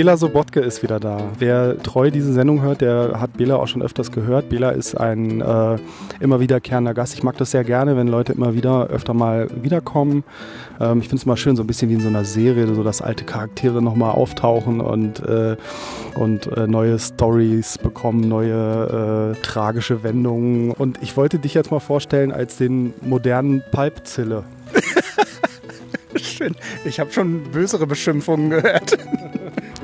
Bela Sobotke ist wieder da. Wer treu diese Sendung hört, der hat Bela auch schon öfters gehört. Bela ist ein äh, immer wiederkehrender Gast. Ich mag das sehr gerne, wenn Leute immer wieder öfter mal wiederkommen. Ähm, ich finde es immer schön, so ein bisschen wie in so einer Serie, so dass alte Charaktere nochmal auftauchen und, äh, und äh, neue Stories bekommen, neue äh, tragische Wendungen. Und ich wollte dich jetzt mal vorstellen als den modernen Palpzille. Schön. Ich habe schon bösere Beschimpfungen gehört.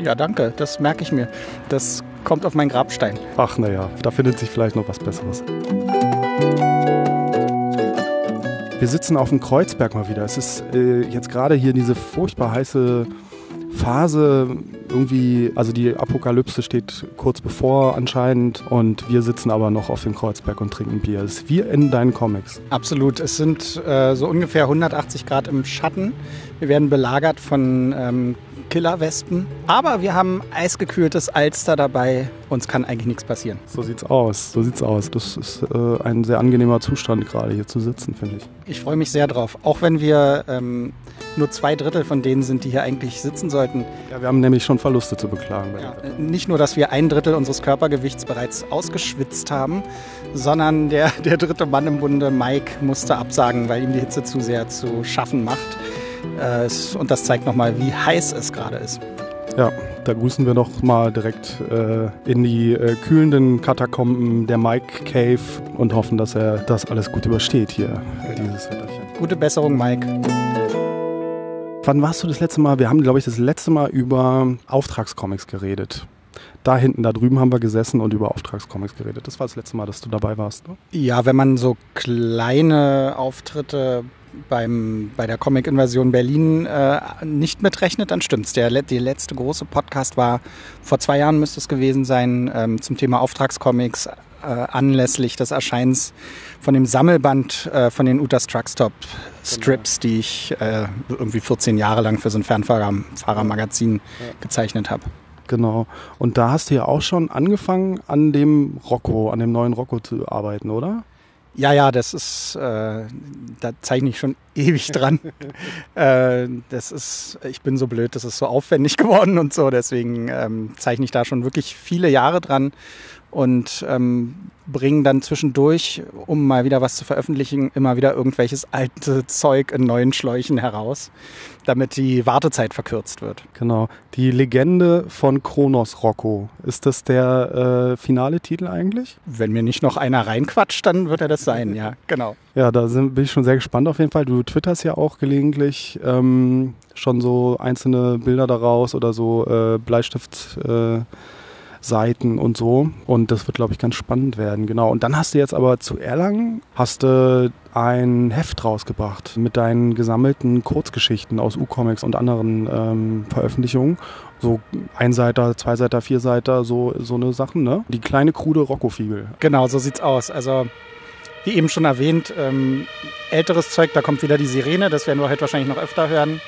Ja, danke. Das merke ich mir. Das kommt auf meinen Grabstein. Ach, naja, da findet sich vielleicht noch was Besseres. Wir sitzen auf dem Kreuzberg mal wieder. Es ist äh, jetzt gerade hier diese furchtbar heiße Phase irgendwie, also die Apokalypse steht kurz bevor anscheinend und wir sitzen aber noch auf dem Kreuzberg und trinken Bier. Es ist wie in deinen Comics. Absolut. Es sind äh, so ungefähr 180 Grad im Schatten. Wir werden belagert von ähm, Killerwespen. Aber wir haben eisgekühltes Alster dabei. Uns kann eigentlich nichts passieren. So sieht's aus. So sieht's aus. Das ist äh, ein sehr angenehmer Zustand, gerade hier zu sitzen, finde ich. Ich freue mich sehr drauf. Auch wenn wir ähm, nur zwei Drittel von denen sind, die hier eigentlich sitzen sollten. Ja, wir haben nämlich schon Verluste zu beklagen. Ja, äh, nicht nur, dass wir ein Drittel unseres Körpergewichts bereits ausgeschwitzt haben, sondern der, der dritte Mann im Bunde, Mike, musste absagen, weil ihm die Hitze zu sehr zu schaffen macht. Äh, und das zeigt nochmal, wie heiß es gerade ist. Ja, da grüßen wir doch mal direkt äh, in die äh, kühlenden Katakomben der Mike Cave und hoffen, dass er das alles gut übersteht hier, dieses Wetterchen. Gute Besserung, Mike. Wann warst du das letzte Mal? Wir haben, glaube ich, das letzte Mal über Auftragscomics geredet. Da hinten, da drüben haben wir gesessen und über Auftragscomics geredet. Das war das letzte Mal, dass du dabei warst. Ne? Ja, wenn man so kleine Auftritte beim, bei der Comic-Invasion Berlin äh, nicht mitrechnet, dann stimmt's. Der, der letzte große Podcast war vor zwei Jahren, müsste es gewesen sein, ähm, zum Thema Auftragscomics äh, anlässlich des Erscheins von dem Sammelband äh, von den Utas Truckstop Strips, genau. die ich äh, irgendwie 14 Jahre lang für so ein Fernfahrermagazin ja. gezeichnet habe. Genau. Und da hast du ja auch schon angefangen, an dem Rocco, an dem neuen Rocco zu arbeiten, oder? Ja, ja, das ist, äh, da zeichne ich schon ewig dran. äh, das ist, ich bin so blöd, das ist so aufwendig geworden und so, deswegen ähm, zeichne ich da schon wirklich viele Jahre dran und ähm, bringen dann zwischendurch, um mal wieder was zu veröffentlichen, immer wieder irgendwelches alte Zeug in neuen Schläuchen heraus, damit die Wartezeit verkürzt wird. Genau. Die Legende von Kronos Rocco. Ist das der äh, finale Titel eigentlich? Wenn mir nicht noch einer reinquatscht, dann wird er das sein, ja, genau. Ja, da sind, bin ich schon sehr gespannt auf jeden Fall. Du twitterst ja auch gelegentlich ähm, schon so einzelne Bilder daraus oder so äh, Bleistift. Äh, Seiten und so. Und das wird, glaube ich, ganz spannend werden. Genau. Und dann hast du jetzt aber zu Erlangen hast du ein Heft rausgebracht mit deinen gesammelten Kurzgeschichten aus U-Comics und anderen ähm, Veröffentlichungen. So Einseiter, Zweiseiter, Vierseiter, so, so eine Sachen, ne? Die kleine, krude Rocco-Fiegel. Genau, so sieht's aus. Also wie eben schon erwähnt, ähm, älteres Zeug, da kommt wieder die Sirene, das werden wir heute wahrscheinlich noch öfter hören.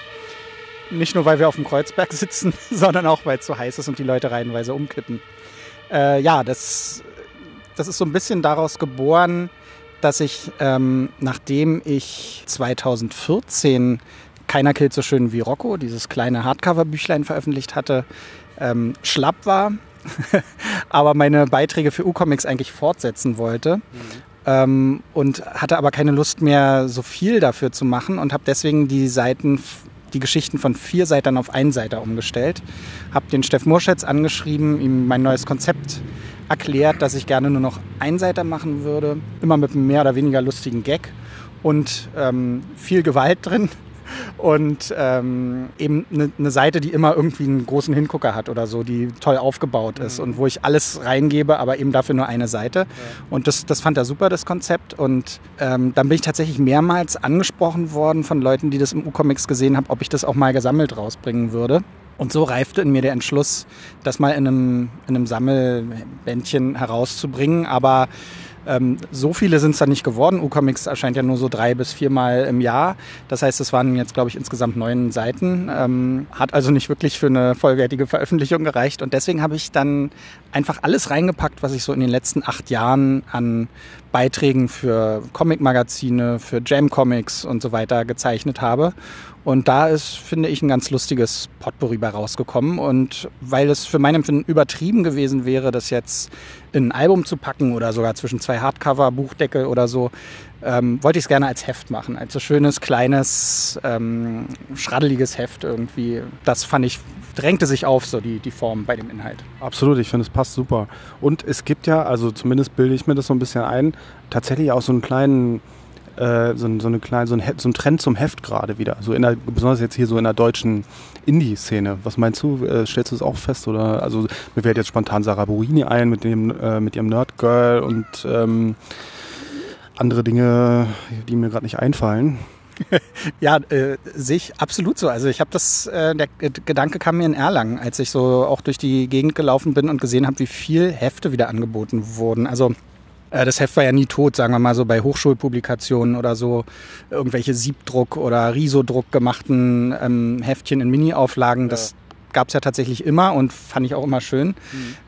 Nicht nur, weil wir auf dem Kreuzberg sitzen, sondern auch, weil es so heiß ist und die Leute reihenweise umkippen. Äh, ja, das, das ist so ein bisschen daraus geboren, dass ich, ähm, nachdem ich 2014 Keiner killt so schön wie Rocco, dieses kleine Hardcover-Büchlein veröffentlicht hatte, ähm, schlapp war, aber meine Beiträge für U-Comics eigentlich fortsetzen wollte. Mhm. Ähm, und hatte aber keine Lust mehr, so viel dafür zu machen und habe deswegen die Seiten die Geschichten von vier Seitern auf einen Seiter umgestellt. Habe den Steff Murschetz angeschrieben, ihm mein neues Konzept erklärt, dass ich gerne nur noch Einseiter machen würde. Immer mit einem mehr oder weniger lustigen Gag und ähm, viel Gewalt drin und ähm, eben eine ne Seite, die immer irgendwie einen großen Hingucker hat oder so, die toll aufgebaut ist mhm. und wo ich alles reingebe, aber eben dafür nur eine Seite. Ja. Und das, das fand er super, das Konzept. Und ähm, dann bin ich tatsächlich mehrmals angesprochen worden von Leuten, die das im U-Comics gesehen haben, ob ich das auch mal gesammelt rausbringen würde. Und so reifte in mir der Entschluss, das mal in einem, in einem Sammelbändchen herauszubringen. Aber ähm, so viele sind es dann nicht geworden. U-Comics erscheint ja nur so drei bis viermal im Jahr. Das heißt, es waren jetzt, glaube ich, insgesamt neun Seiten. Ähm, hat also nicht wirklich für eine vollwertige Veröffentlichung gereicht. Und deswegen habe ich dann einfach alles reingepackt, was ich so in den letzten acht Jahren an Beiträgen für Comic-Magazine, für Jam-Comics und so weiter gezeichnet habe Und da ist, finde ich, ein ganz lustiges Potpourri bei rausgekommen. Und weil es für mein Empfinden übertrieben gewesen wäre, das jetzt in ein Album zu packen oder sogar zwischen zwei Hardcover, Buchdeckel oder so, ähm, wollte ich es gerne als Heft machen. Als so schönes, kleines, ähm, schraddeliges Heft irgendwie. Das fand ich, drängte sich auf, so die, die Form bei dem Inhalt. Absolut, ich finde, es passt super. Und es gibt ja, also zumindest bilde ich mir das so ein bisschen ein, tatsächlich auch so einen kleinen äh, so, so, eine kleine, so, ein, so ein Trend zum Heft gerade wieder. So in der, besonders jetzt hier so in der deutschen Indie-Szene. Was meinst du? Äh, stellst du es auch fest? Oder also mir fällt jetzt spontan Sarah Burini ein mit dem äh, mit ihrem Nerd Girl und ähm, andere Dinge, die mir gerade nicht einfallen. ja, äh, sehe ich absolut so. Also ich habe das, äh, der Gedanke kam mir in Erlangen, als ich so auch durch die Gegend gelaufen bin und gesehen habe, wie viel Hefte wieder angeboten wurden. Also das Heft war ja nie tot, sagen wir mal so bei Hochschulpublikationen oder so irgendwelche Siebdruck oder Risodruck gemachten ähm, Heftchen in Mini-Auflagen. Ja. Das gab es ja tatsächlich immer und fand ich auch immer schön. Mhm.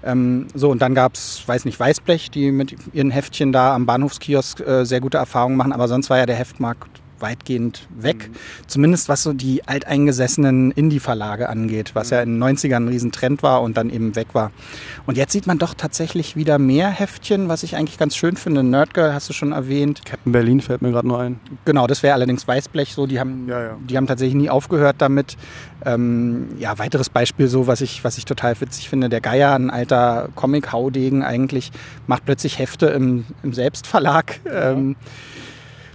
Ähm, so, und dann gab es, weiß nicht, Weißblech, die mit ihren Heftchen da am Bahnhofskiosk äh, sehr gute Erfahrungen machen, aber sonst war ja der Heftmarkt weitgehend weg. Mhm. Zumindest was so die alteingesessenen Indie-Verlage angeht, was mhm. ja in den 90ern ein Riesentrend war und dann eben weg war. Und jetzt sieht man doch tatsächlich wieder mehr Heftchen, was ich eigentlich ganz schön finde. Nerdgirl hast du schon erwähnt. Captain Berlin fällt mir gerade nur ein. Genau, das wäre allerdings Weißblech so. Die haben, ja, ja. die haben tatsächlich nie aufgehört damit. Ähm, ja, weiteres Beispiel so, was ich, was ich total witzig finde. Der Geier, ein alter Comic-Haudegen eigentlich, macht plötzlich Hefte im, im Selbstverlag. Ja. Ähm,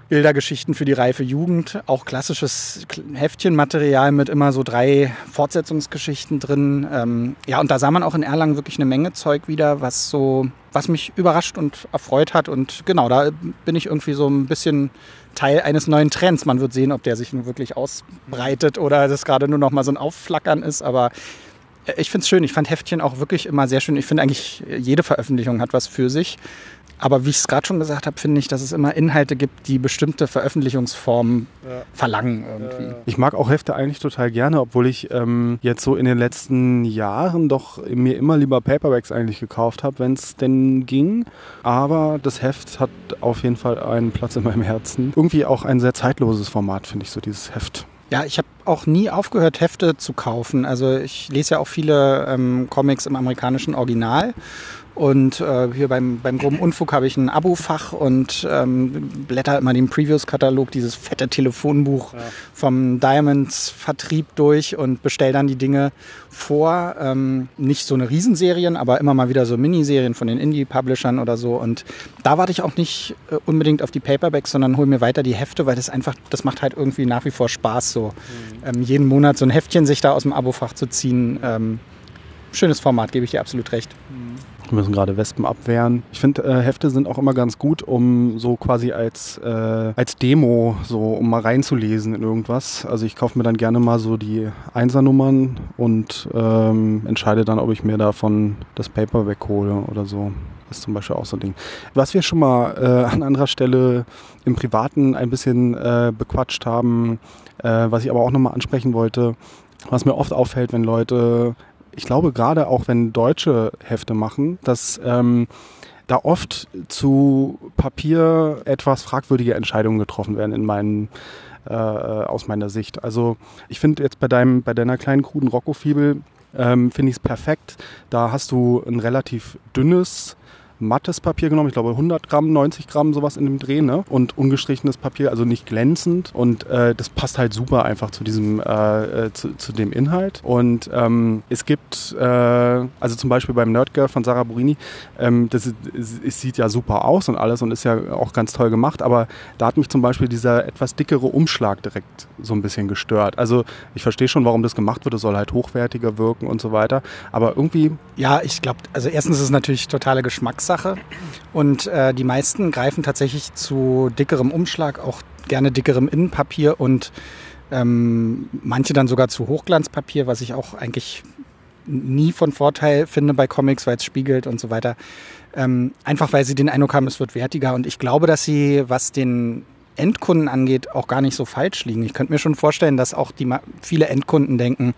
Bildergeschichten für die reife Jugend, auch klassisches Heftchenmaterial mit immer so drei Fortsetzungsgeschichten drin. Ähm, ja, und da sah man auch in Erlangen wirklich eine Menge Zeug wieder, was so, was mich überrascht und erfreut hat. Und genau, da bin ich irgendwie so ein bisschen Teil eines neuen Trends. Man wird sehen, ob der sich nun wirklich ausbreitet oder das gerade nur noch mal so ein Aufflackern ist. Aber ich finde es schön. Ich fand Heftchen auch wirklich immer sehr schön. Ich finde eigentlich, jede Veröffentlichung hat was für sich. Aber wie ich es gerade schon gesagt habe, finde ich, dass es immer Inhalte gibt, die bestimmte Veröffentlichungsformen ja. verlangen irgendwie. Ich mag auch Hefte eigentlich total gerne, obwohl ich ähm, jetzt so in den letzten Jahren doch mir immer lieber Paperbacks eigentlich gekauft habe, wenn es denn ging. Aber das Heft hat auf jeden Fall einen Platz in meinem Herzen. Irgendwie auch ein sehr zeitloses Format, finde ich, so dieses Heft. Ja, ich habe auch nie aufgehört, Hefte zu kaufen. Also ich lese ja auch viele ähm, Comics im amerikanischen Original und äh, hier beim, beim groben Unfug habe ich ein Abo-Fach und ähm, blätter immer den Previews-Katalog, dieses fette Telefonbuch ja. vom Diamonds-Vertrieb durch und bestell dann die Dinge vor. Ähm, nicht so eine Riesenserien, aber immer mal wieder so Miniserien von den Indie-Publishern oder so. Und da warte ich auch nicht äh, unbedingt auf die Paperbacks, sondern hole mir weiter die Hefte, weil das einfach, das macht halt irgendwie nach wie vor Spaß, so mhm. ähm, jeden Monat so ein Heftchen sich da aus dem Abo-Fach zu ziehen. Ähm, schönes Format, gebe ich dir absolut recht. Mhm. Wir müssen gerade Wespen abwehren. Ich finde, äh, Hefte sind auch immer ganz gut, um so quasi als, äh, als Demo, so um mal reinzulesen in irgendwas. Also ich kaufe mir dann gerne mal so die Einsernummern und ähm, entscheide dann, ob ich mir davon das Paper weghole oder so. Das ist zum Beispiel auch so ein Ding. Was wir schon mal äh, an anderer Stelle im Privaten ein bisschen äh, bequatscht haben, äh, was ich aber auch nochmal ansprechen wollte, was mir oft auffällt, wenn Leute ich glaube gerade auch wenn deutsche Hefte machen, dass ähm, da oft zu Papier etwas fragwürdige Entscheidungen getroffen werden in meinen äh, aus meiner Sicht. Also ich finde jetzt bei deinem bei deiner kleinen kruden Rocco-Fibel ähm, finde ich es perfekt. Da hast du ein relativ dünnes mattes Papier genommen, ich glaube 100 Gramm, 90 Gramm, sowas in dem Dreh, ne? Und ungestrichenes Papier, also nicht glänzend. Und äh, das passt halt super einfach zu diesem, äh, äh, zu, zu, dem Inhalt. Und ähm, es gibt, äh, also zum Beispiel beim Nerdgirl von Sarah Burini, ähm, das es sieht ja super aus und alles und ist ja auch ganz toll gemacht, aber da hat mich zum Beispiel dieser etwas dickere Umschlag direkt so ein bisschen gestört. Also ich verstehe schon, warum das gemacht wird, es soll halt hochwertiger wirken und so weiter, aber irgendwie... Ja, ich glaube, also erstens ist es natürlich totale Geschmacks Geschmackssache. Und äh, die meisten greifen tatsächlich zu dickerem Umschlag, auch gerne dickerem Innenpapier und ähm, manche dann sogar zu Hochglanzpapier, was ich auch eigentlich nie von Vorteil finde bei Comics, weil es spiegelt und so weiter. Ähm, einfach weil sie den Eindruck haben, es wird wertiger. Und ich glaube, dass sie, was den Endkunden angeht, auch gar nicht so falsch liegen. Ich könnte mir schon vorstellen, dass auch die viele Endkunden denken,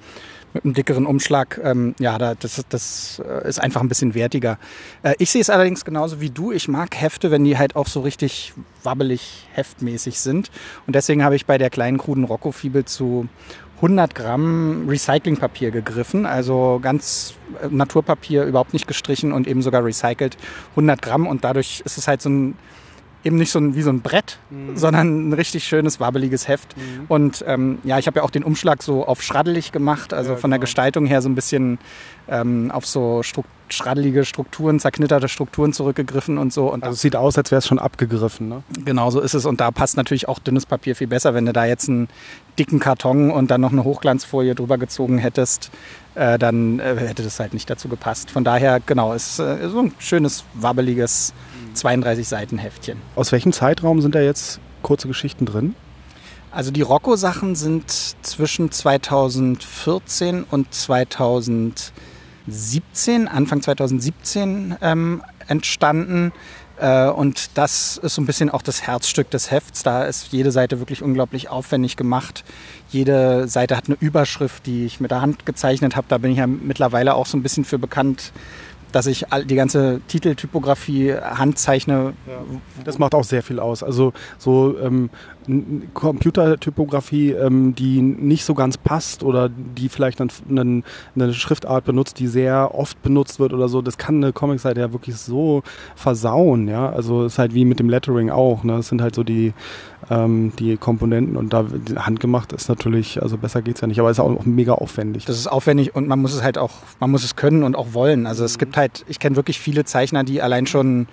mit einem dickeren Umschlag, ähm, ja, das, das äh, ist einfach ein bisschen wertiger. Äh, ich sehe es allerdings genauso wie du. Ich mag Hefte, wenn die halt auch so richtig wabbelig, heftmäßig sind. Und deswegen habe ich bei der kleinen kruden Rocco-Fibel zu 100 Gramm Recyclingpapier gegriffen, also ganz äh, Naturpapier, überhaupt nicht gestrichen und eben sogar recycelt. 100 Gramm und dadurch ist es halt so ein eben nicht so ein, wie so ein Brett, mhm. sondern ein richtig schönes, wabbeliges Heft. Mhm. Und ähm, ja, ich habe ja auch den Umschlag so auf schraddelig gemacht, also ja, von der genau. Gestaltung her so ein bisschen ähm, auf so Struktur schraddelige Strukturen, zerknitterte Strukturen zurückgegriffen und so. Und also es sieht aus, als wäre es schon abgegriffen. Ne? Genau so ist es. Und da passt natürlich auch dünnes Papier viel besser. Wenn du da jetzt einen dicken Karton und dann noch eine Hochglanzfolie drüber gezogen hättest, äh, dann äh, hätte das halt nicht dazu gepasst. Von daher, genau, ist äh, so ein schönes, wabbeliges 32 Seiten Heftchen. Aus welchem Zeitraum sind da jetzt kurze Geschichten drin? Also die Rocco-Sachen sind zwischen 2014 und 2017, Anfang 2017 ähm, entstanden. Äh, und das ist so ein bisschen auch das Herzstück des Hefts. Da ist jede Seite wirklich unglaublich aufwendig gemacht. Jede Seite hat eine Überschrift, die ich mit der Hand gezeichnet habe. Da bin ich ja mittlerweile auch so ein bisschen für bekannt, dass ich die ganze Titeltypografie handzeichne. Ja, das macht auch sehr viel aus. Also so ähm, Computertypografie, ähm, die nicht so ganz passt oder die vielleicht einen, eine Schriftart benutzt, die sehr oft benutzt wird oder so, das kann eine Comicseite ja wirklich so versauen. Ja, also es ist halt wie mit dem Lettering auch. Ne? Das sind halt so die ähm, die Komponenten und da handgemacht ist natürlich, also besser geht es ja nicht, aber es ist auch mega aufwendig. Das ist aufwendig und man muss es halt auch, man muss es können und auch wollen. Also es gibt halt, ich kenne wirklich viele Zeichner, die allein schon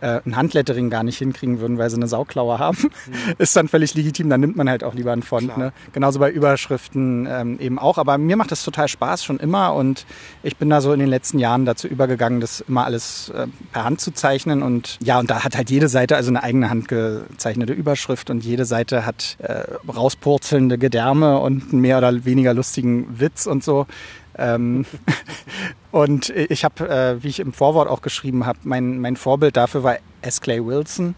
äh, ein Handlettering gar nicht hinkriegen würden, weil sie eine Sauklaue haben, mhm. ist dann völlig legitim. Dann nimmt man halt auch lieber einen Font. Ne? Genauso bei Überschriften ähm, eben auch. Aber mir macht das total Spaß schon immer und ich bin da so in den letzten Jahren dazu übergegangen, das immer alles äh, per Hand zu zeichnen. Und ja, und da hat halt jede Seite also eine eigene handgezeichnete Überschrift und jede Seite hat äh, rauspurzelnde Gedärme und einen mehr oder weniger lustigen Witz und so. Ähm, und ich habe, äh, wie ich im Vorwort auch geschrieben habe, mein, mein Vorbild dafür war S. Clay Wilson, mhm.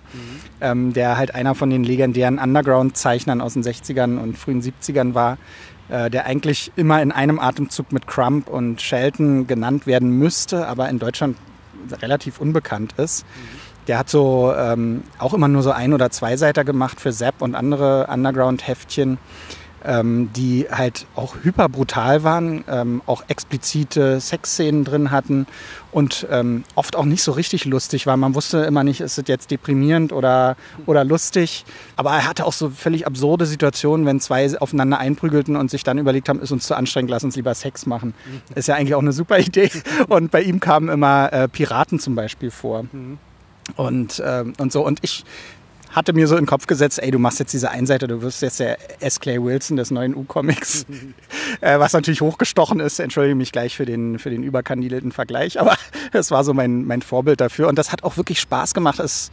ähm, der halt einer von den legendären Underground-Zeichnern aus den 60ern und frühen 70ern war, äh, der eigentlich immer in einem Atemzug mit Crump und Shelton genannt werden müsste, aber in Deutschland relativ unbekannt ist. Mhm. Der hat so ähm, auch immer nur so ein oder zwei Seiter gemacht für Zapp und andere Underground-Heftchen ähm, die halt auch hyperbrutal waren, ähm, auch explizite Sexszenen drin hatten und ähm, oft auch nicht so richtig lustig waren. Man wusste immer nicht, ist es jetzt deprimierend oder, oder lustig. Aber er hatte auch so völlig absurde Situationen, wenn zwei aufeinander einprügelten und sich dann überlegt haben, ist uns zu anstrengend, lass uns lieber Sex machen. Ist ja eigentlich auch eine super Idee. Und bei ihm kamen immer äh, Piraten zum Beispiel vor. Mhm. Und, ähm, und so. Und ich hatte mir so in den Kopf gesetzt, ey, du machst jetzt diese Einseite, du wirst jetzt der S. Clay Wilson des neuen U-Comics, äh, was natürlich hochgestochen ist. Entschuldige mich gleich für den, für den überkandidelten Vergleich, aber das war so mein, mein Vorbild dafür. Und das hat auch wirklich Spaß gemacht. Es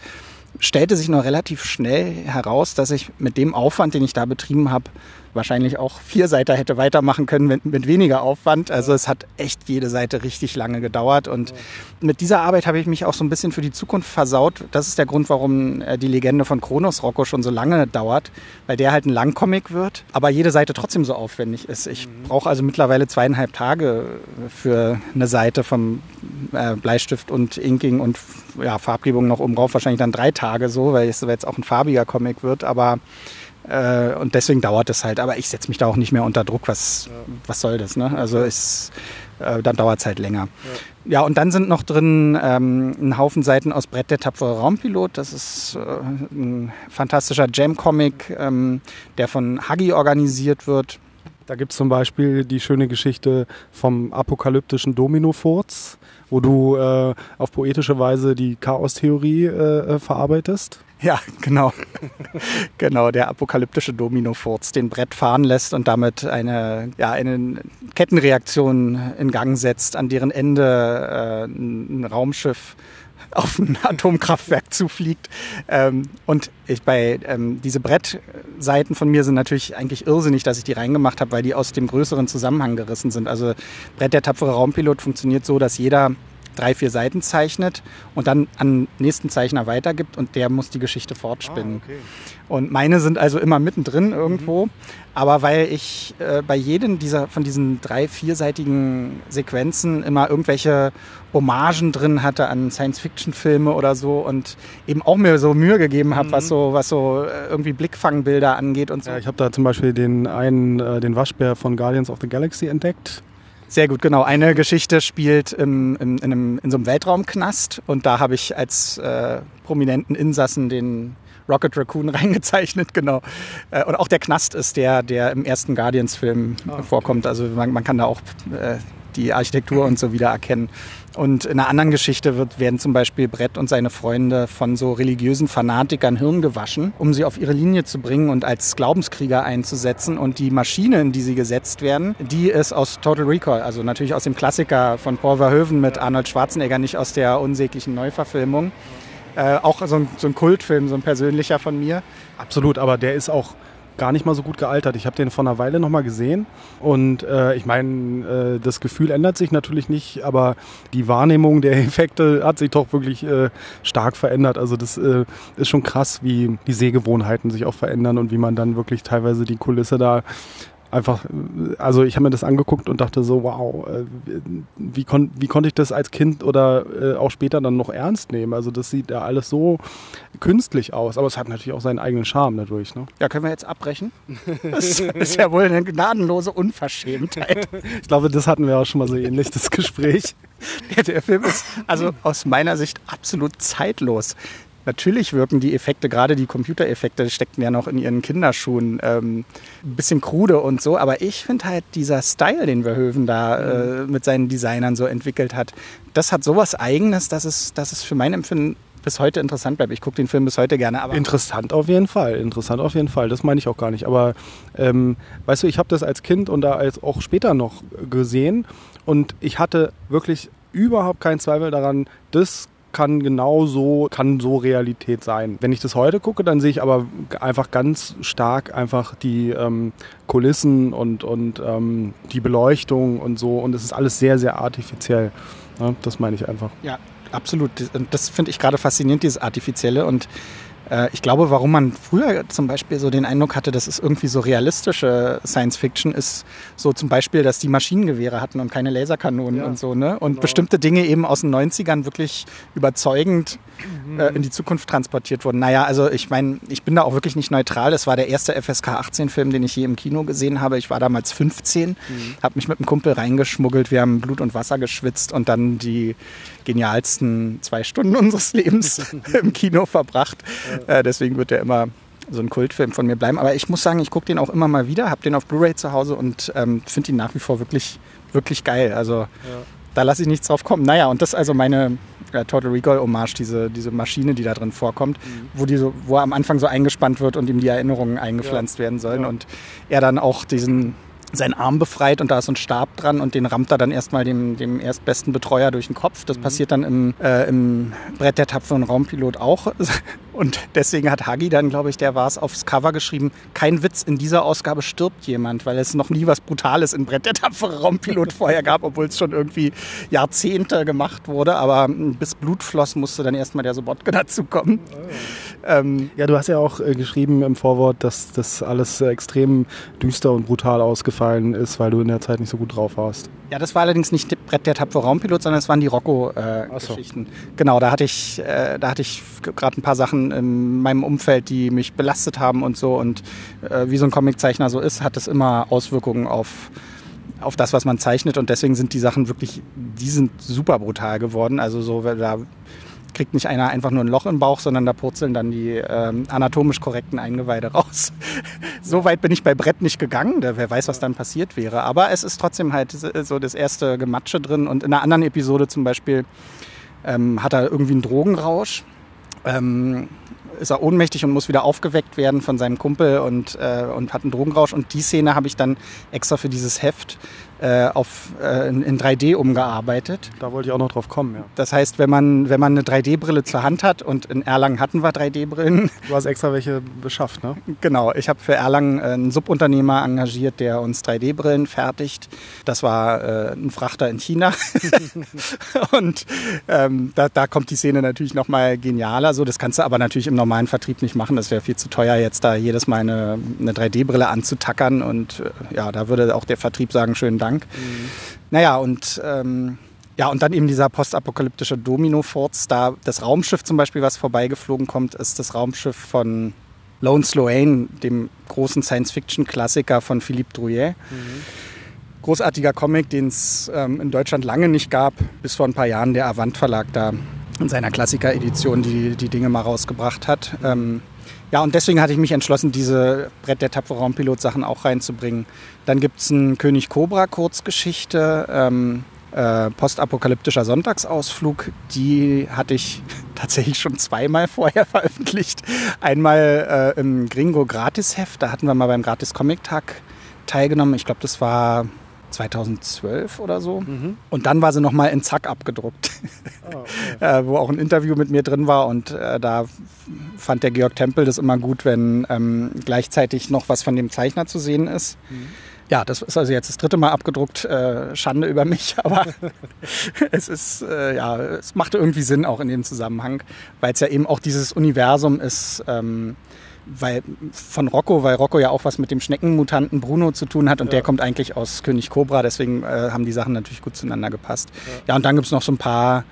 stellte sich noch relativ schnell heraus, dass ich mit dem Aufwand, den ich da betrieben habe, wahrscheinlich auch vier Seiten hätte weitermachen können mit, mit weniger Aufwand. Also es hat echt jede Seite richtig lange gedauert. Und mit dieser Arbeit habe ich mich auch so ein bisschen für die Zukunft versaut. Das ist der Grund, warum äh, die Legende von Kronos Rocco schon so lange dauert, weil der halt ein Langcomic wird, aber jede Seite trotzdem so aufwendig ist. Ich mhm. brauche also mittlerweile zweieinhalb Tage für eine Seite vom äh, Bleistift und Inking und ja, Farbgebung noch oben drauf. Wahrscheinlich dann drei Tage so, weil es jetzt auch ein farbiger Comic wird. Aber äh, und deswegen dauert es halt. Aber ich setze mich da auch nicht mehr unter Druck. Was, ja. was soll das? Ne? Also ist, äh, dann dauert es halt länger. Ja. ja. und dann sind noch drin ähm, ein Haufen Seiten aus Brett der tapfere Raumpilot. Das ist äh, ein fantastischer Jam-Comic, ähm, der von Huggy organisiert wird. Da gibt es zum Beispiel die schöne Geschichte vom apokalyptischen Domino-Furz, wo du äh, auf poetische Weise die Chaos-Theorie äh, äh verarbeitest. Ja, genau. genau, der apokalyptische Domino-Furz den Brett fahren lässt und damit eine, ja, eine Kettenreaktion in Gang setzt, an deren Ende äh, ein Raumschiff auf ein Atomkraftwerk zufliegt. Ähm, und ich bei ähm, diese Brettseiten von mir sind natürlich eigentlich irrsinnig, dass ich die reingemacht habe, weil die aus dem größeren Zusammenhang gerissen sind. Also Brett der tapfere Raumpilot funktioniert so, dass jeder drei, vier Seiten zeichnet und dann an nächsten Zeichner weitergibt und der muss die Geschichte fortspinnen. Ah, okay. Und meine sind also immer mittendrin irgendwo. Mhm. Aber weil ich äh, bei jedem dieser von diesen drei, vierseitigen Sequenzen immer irgendwelche Hommagen drin hatte an Science-Fiction-Filme oder so und eben auch mir so Mühe gegeben habe, mhm. was so, was so äh, irgendwie Blickfangbilder angeht und so. Ja, ich habe da zum Beispiel den einen, äh, den Waschbär von Guardians of the Galaxy entdeckt. Sehr gut, genau. Eine Geschichte spielt im, im, in, einem, in so einem Weltraumknast und da habe ich als äh, prominenten Insassen den Rocket Raccoon reingezeichnet, genau. Äh, und auch der Knast ist der, der im ersten Guardians-Film oh, okay. vorkommt. Also man, man, kann da auch äh, die Architektur und so wieder erkennen. Und in einer anderen Geschichte wird, werden zum Beispiel Brett und seine Freunde von so religiösen Fanatikern Hirn gewaschen, um sie auf ihre Linie zu bringen und als Glaubenskrieger einzusetzen. Und die Maschine, in die sie gesetzt werden, die ist aus Total Recall, also natürlich aus dem Klassiker von Paul Verhoeven mit Arnold Schwarzenegger, nicht aus der unsäglichen Neuverfilmung. Äh, auch so ein, so ein Kultfilm, so ein persönlicher von mir. Absolut, aber der ist auch gar nicht mal so gut gealtert. Ich habe den vor einer Weile nochmal gesehen und äh, ich meine, äh, das Gefühl ändert sich natürlich nicht, aber die Wahrnehmung der Effekte hat sich doch wirklich äh, stark verändert. Also das äh, ist schon krass, wie die Sehgewohnheiten sich auch verändern und wie man dann wirklich teilweise die Kulisse da einfach, also ich habe mir das angeguckt und dachte so, wow, äh, wie, kon wie konnte ich das als Kind oder äh, auch später dann noch ernst nehmen? Also das sieht ja alles so künstlich aus, aber es hat natürlich auch seinen eigenen Charme dadurch. Ne? Ja, können wir jetzt abbrechen? Das ist ja wohl eine gnadenlose Unverschämtheit. Ich glaube, das hatten wir auch schon mal so ähnlich, das Gespräch. Der, der Film ist also aus meiner Sicht absolut zeitlos. Natürlich wirken die Effekte, gerade die Computereffekte, steckten ja noch in ihren Kinderschuhen, ähm, ein bisschen krude und so. Aber ich finde halt dieser Style, den Verhoeven da äh, mhm. mit seinen Designern so entwickelt hat, das hat sowas Eigenes, dass es, dass es für mein Empfinden bis heute interessant bleibt. Ich gucke den Film bis heute gerne. Aber interessant auf jeden Fall. Interessant auf jeden Fall. Das meine ich auch gar nicht. Aber ähm, weißt du, ich habe das als Kind und da als auch später noch gesehen und ich hatte wirklich überhaupt keinen Zweifel daran, das kann genau so, kann so Realität sein. Wenn ich das heute gucke, dann sehe ich aber einfach ganz stark einfach die ähm, Kulissen und, und ähm, die Beleuchtung und so. Und es ist alles sehr, sehr artifiziell. Ja, das meine ich einfach. Ja, absolut. Das finde ich gerade faszinierend, dieses Artifizielle. Und ich glaube, warum man früher zum Beispiel so den Eindruck hatte, dass es irgendwie so realistische Science Fiction ist, so zum Beispiel, dass die Maschinengewehre hatten und keine Laserkanonen ja, und so, ne? Und genau. bestimmte Dinge eben aus den 90ern wirklich überzeugend mhm. äh, in die Zukunft transportiert wurden. Naja, also ich meine, ich bin da auch wirklich nicht neutral. Es war der erste FSK 18-Film, den ich je im Kino gesehen habe. Ich war damals 15, mhm. habe mich mit einem Kumpel reingeschmuggelt, wir haben Blut und Wasser geschwitzt und dann die genialsten zwei Stunden unseres Lebens im Kino verbracht. Ja. Äh, deswegen wird er immer so ein Kultfilm von mir bleiben. Aber ich muss sagen, ich gucke den auch immer mal wieder, habe den auf Blu-ray zu Hause und ähm, finde ihn nach wie vor wirklich, wirklich geil. Also ja. da lasse ich nichts drauf kommen. Naja, und das ist also meine äh, Total Recall Hommage, diese, diese Maschine, die da drin vorkommt, mhm. wo, die so, wo er am Anfang so eingespannt wird und ihm die Erinnerungen eingepflanzt ja. werden sollen. Ja. Und er dann auch diesen seinen Arm befreit und da ist so ein Stab dran und den rammt er dann erstmal dem, dem erstbesten Betreuer durch den Kopf. Das mhm. passiert dann im, äh, im Brett der tapferen Raumpilot auch. Und deswegen hat Hagi dann, glaube ich, der war es, aufs Cover geschrieben, kein Witz, in dieser Ausgabe stirbt jemand, weil es noch nie was Brutales in Brett der tapfere Raumpilot vorher gab, obwohl es schon irgendwie Jahrzehnte gemacht wurde. Aber bis Blut floss, musste dann erstmal der Sobotke dazukommen. Oh. Ähm, ja, du hast ja auch äh, geschrieben im Vorwort, dass das alles äh, extrem düster und brutal ausgefallen ist, weil du in der Zeit nicht so gut drauf warst. Ja, das war allerdings nicht Brett der tapfere Raumpilot, sondern es waren die Rocco-Geschichten. Äh, so. Genau, da hatte ich, äh, da hatte ich gerade ein paar Sachen in meinem Umfeld, die mich belastet haben und so. Und äh, wie so ein Comiczeichner so ist, hat es immer Auswirkungen auf auf das, was man zeichnet und deswegen sind die Sachen wirklich, die sind super brutal geworden. Also so, da kriegt nicht einer einfach nur ein Loch im Bauch, sondern da purzeln dann die ähm, anatomisch korrekten Eingeweide raus. so weit bin ich bei Brett nicht gegangen, da, wer weiß, was dann passiert wäre. Aber es ist trotzdem halt so das erste Gematsche drin. Und in einer anderen Episode zum Beispiel ähm, hat er irgendwie einen Drogenrausch. Ähm, ist er ohnmächtig und muss wieder aufgeweckt werden von seinem Kumpel und, äh, und hat einen Drogenrausch. Und die Szene habe ich dann extra für dieses Heft äh, auf, äh, in 3D umgearbeitet. Da wollte ich auch noch drauf kommen, ja. Das heißt, wenn man, wenn man eine 3D-Brille zur Hand hat und in Erlangen hatten wir 3D-Brillen. Du hast extra welche beschafft, ne? Genau, ich habe für Erlangen einen Subunternehmer engagiert, der uns 3D-Brillen fertigt. Das war äh, ein Frachter in China. und ähm, da, da kommt die Szene natürlich nochmal genialer. So, das kannst du aber natürlich im normalen Vertrieb nicht machen. Das wäre viel zu teuer, jetzt da jedes Mal eine, eine 3D-Brille anzutackern. Und äh, ja, da würde auch der Vertrieb sagen, schönen Dank. Mhm. Naja, und ähm, ja, und dann eben dieser postapokalyptische Domino-Furz. Da das Raumschiff zum Beispiel, was vorbeigeflogen kommt, ist das Raumschiff von Lone Sloane, dem großen Science-Fiction-Klassiker von Philippe Drouillet. Mhm. Großartiger Comic, den es ähm, in Deutschland lange nicht gab, bis vor ein paar Jahren der Avant Verlag da in seiner Klassiker-Edition die, die Dinge mal rausgebracht hat. Ähm, ja, und deswegen hatte ich mich entschlossen, diese Brett der tapfere Raumpilot-Sachen auch reinzubringen. Dann gibt es einen König Cobra Kurzgeschichte, ähm, äh, postapokalyptischer Sonntagsausflug. Die hatte ich tatsächlich schon zweimal vorher veröffentlicht. Einmal äh, im Gringo Gratisheft, da hatten wir mal beim Gratis Comic Tag teilgenommen. Ich glaube, das war 2012 oder so. Mhm. Und dann war sie nochmal in Zack abgedruckt, oh, okay. äh, wo auch ein Interview mit mir drin war. Und äh, da fand der Georg Tempel das immer gut, wenn ähm, gleichzeitig noch was von dem Zeichner zu sehen ist. Mhm. Ja, das ist also jetzt das dritte Mal abgedruckt. Äh, Schande über mich, aber es ist, äh, ja, es machte irgendwie Sinn auch in dem Zusammenhang, weil es ja eben auch dieses Universum ist, ähm, weil von Rocco, weil Rocco ja auch was mit dem Schneckenmutanten Bruno zu tun hat und ja. der kommt eigentlich aus König Cobra, deswegen äh, haben die Sachen natürlich gut zueinander gepasst. Ja, ja und dann gibt es noch so ein paar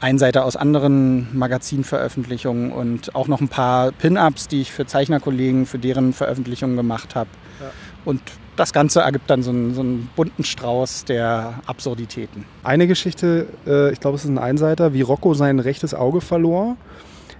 Einseiter aus anderen Magazinveröffentlichungen und auch noch ein paar Pin-Ups, die ich für Zeichnerkollegen, für deren Veröffentlichungen gemacht habe. Ja. Und das Ganze ergibt dann so einen, so einen, bunten Strauß der Absurditäten. Eine Geschichte, äh, ich glaube, es ist ein Einseiter, wie Rocco sein rechtes Auge verlor.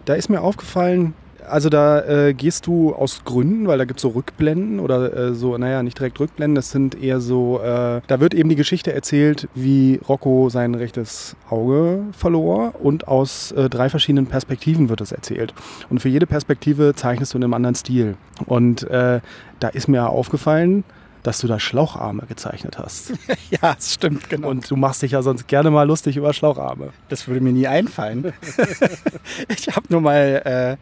Da ist mir aufgefallen, also da äh, gehst du aus Gründen, weil da gibt es so Rückblenden oder äh, so, naja, nicht direkt Rückblenden, das sind eher so, äh, da wird eben die Geschichte erzählt, wie Rocco sein rechtes Auge verlor und aus äh, drei verschiedenen Perspektiven wird es erzählt. Und für jede Perspektive zeichnest du in einem anderen Stil. Und äh, da ist mir aufgefallen, dass du da Schlaucharme gezeichnet hast. ja, das stimmt, genau. Und du machst dich ja sonst gerne mal lustig über Schlaucharme. Das würde mir nie einfallen. ich habe nur mal äh,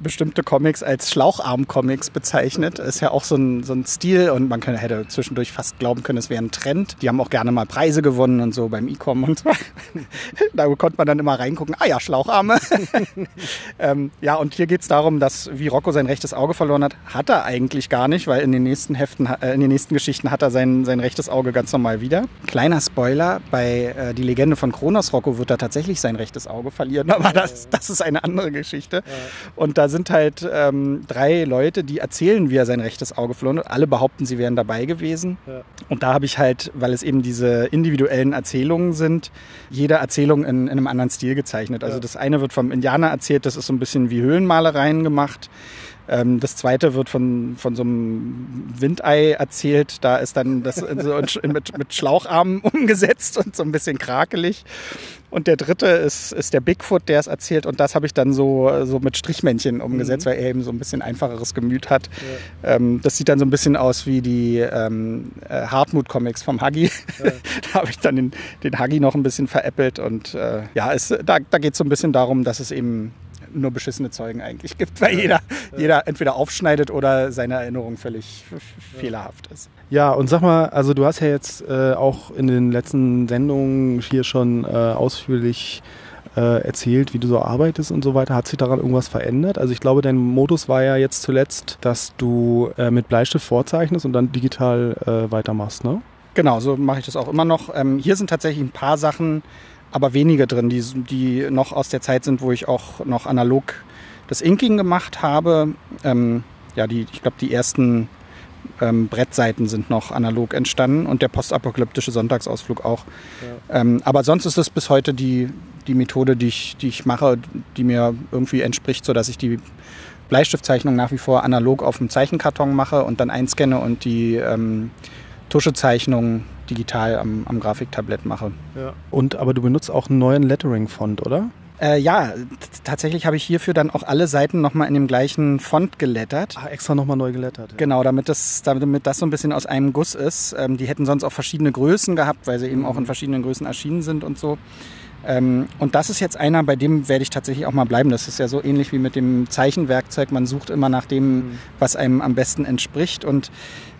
bestimmte Comics als Schlaucharm-Comics bezeichnet. Ist ja auch so ein, so ein Stil und man könnte, hätte zwischendurch fast glauben können, es wäre ein Trend. Die haben auch gerne mal Preise gewonnen und so beim E-Com und so. da konnte man dann immer reingucken, ah ja, Schlaucharme. ähm, ja, und hier geht es darum, dass wie Rocco sein rechtes Auge verloren hat, hat er eigentlich gar nicht, weil in den nächsten Heften, äh, in den nächsten Geschichten hat er sein, sein rechtes Auge ganz normal wieder. Kleiner Spoiler, bei äh, Die Legende von Kronos Rocco wird er tatsächlich sein rechtes Auge verlieren, aber das, das ist eine andere Geschichte. Und da sind halt ähm, drei Leute, die erzählen, wie er sein rechtes Auge verloren hat. Alle behaupten, sie wären dabei gewesen. Ja. Und da habe ich halt, weil es eben diese individuellen Erzählungen sind, jede Erzählung in, in einem anderen Stil gezeichnet. Also ja. das eine wird vom Indianer erzählt, das ist so ein bisschen wie Höhlenmalereien gemacht. Ähm, das zweite wird von, von so einem Windei erzählt. Da ist dann das so mit, mit Schlaucharmen umgesetzt und so ein bisschen krakelig. Und der dritte ist, ist der Bigfoot, der es erzählt. Und das habe ich dann so, so mit Strichmännchen umgesetzt, mhm. weil er eben so ein bisschen einfacheres Gemüt hat. Ja. Ähm, das sieht dann so ein bisschen aus wie die ähm, äh, Hartmut-Comics vom Huggy. Ja. da habe ich dann den, den Huggy noch ein bisschen veräppelt. Und äh, ja, es, da, da geht es so ein bisschen darum, dass es eben nur beschissene Zeugen eigentlich gibt, weil jeder, jeder entweder aufschneidet oder seine Erinnerung völlig fehlerhaft ist. Ja, und sag mal, also du hast ja jetzt äh, auch in den letzten Sendungen hier schon äh, ausführlich äh, erzählt, wie du so arbeitest und so weiter. Hat sich daran irgendwas verändert? Also ich glaube, dein Modus war ja jetzt zuletzt, dass du äh, mit Bleistift vorzeichnest und dann digital äh, weitermachst, ne? Genau, so mache ich das auch immer noch. Ähm, hier sind tatsächlich ein paar Sachen, aber wenige drin, die, die noch aus der Zeit sind, wo ich auch noch analog das Inking gemacht habe. Ähm, ja, die, ich glaube, die ersten ähm, Brettseiten sind noch analog entstanden und der postapokalyptische Sonntagsausflug auch. Ja. Ähm, aber sonst ist es bis heute die, die Methode, die ich, die ich mache, die mir irgendwie entspricht, sodass ich die Bleistiftzeichnung nach wie vor analog auf dem Zeichenkarton mache und dann einscanne und die ähm, Tuschezeichnung digital am, am Grafiktablett mache. Ja. Und aber du benutzt auch einen neuen Lettering-Font, oder? Äh, ja, tatsächlich habe ich hierfür dann auch alle Seiten nochmal in dem gleichen Font gelettert. Ach, extra nochmal neu gelettert. Ja. Genau, damit das, damit das so ein bisschen aus einem Guss ist. Ähm, die hätten sonst auch verschiedene Größen gehabt, weil sie eben mhm. auch in verschiedenen Größen erschienen sind und so. Ähm, und das ist jetzt einer, bei dem werde ich tatsächlich auch mal bleiben. Das ist ja so ähnlich wie mit dem Zeichenwerkzeug. Man sucht immer nach dem, mhm. was einem am besten entspricht. Und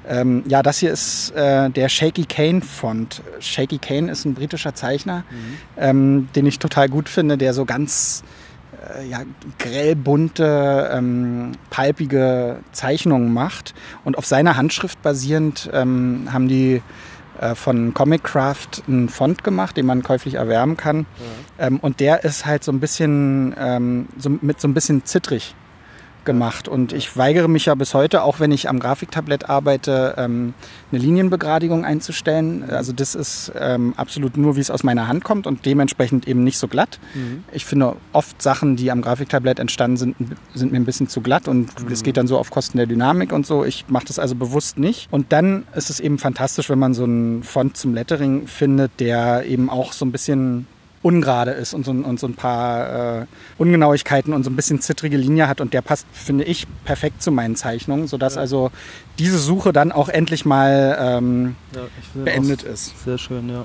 ähm, ja, das hier ist äh, der Shaky Kane Font. Shaky Kane ist ein britischer Zeichner, mhm. ähm, den ich total gut finde, der so ganz äh, ja, grellbunte, ähm, palpige Zeichnungen macht. Und auf seiner Handschrift basierend ähm, haben die äh, von Comic Craft einen Font gemacht, den man käuflich erwärmen kann. Ähm, und der ist halt so ein bisschen ähm, so, mit so ein bisschen zittrig gemacht. Und ich weigere mich ja bis heute, auch wenn ich am Grafiktablett arbeite, ähm, eine Linienbegradigung einzustellen. Also das ist ähm, absolut nur, wie es aus meiner Hand kommt und dementsprechend eben nicht so glatt. Mhm. Ich finde oft Sachen, die am Grafiktablett entstanden sind, sind mir ein bisschen zu glatt und es mhm. geht dann so auf Kosten der Dynamik und so. Ich mache das also bewusst nicht. Und dann ist es eben fantastisch, wenn man so einen Font zum Lettering findet, der eben auch so ein bisschen ungerade ist und so, und so ein paar äh, Ungenauigkeiten und so ein bisschen zittrige Linie hat. Und der passt, finde ich, perfekt zu meinen Zeichnungen, sodass ja. also diese Suche dann auch endlich mal ähm, ja, beendet ist. Sehr schön, ja.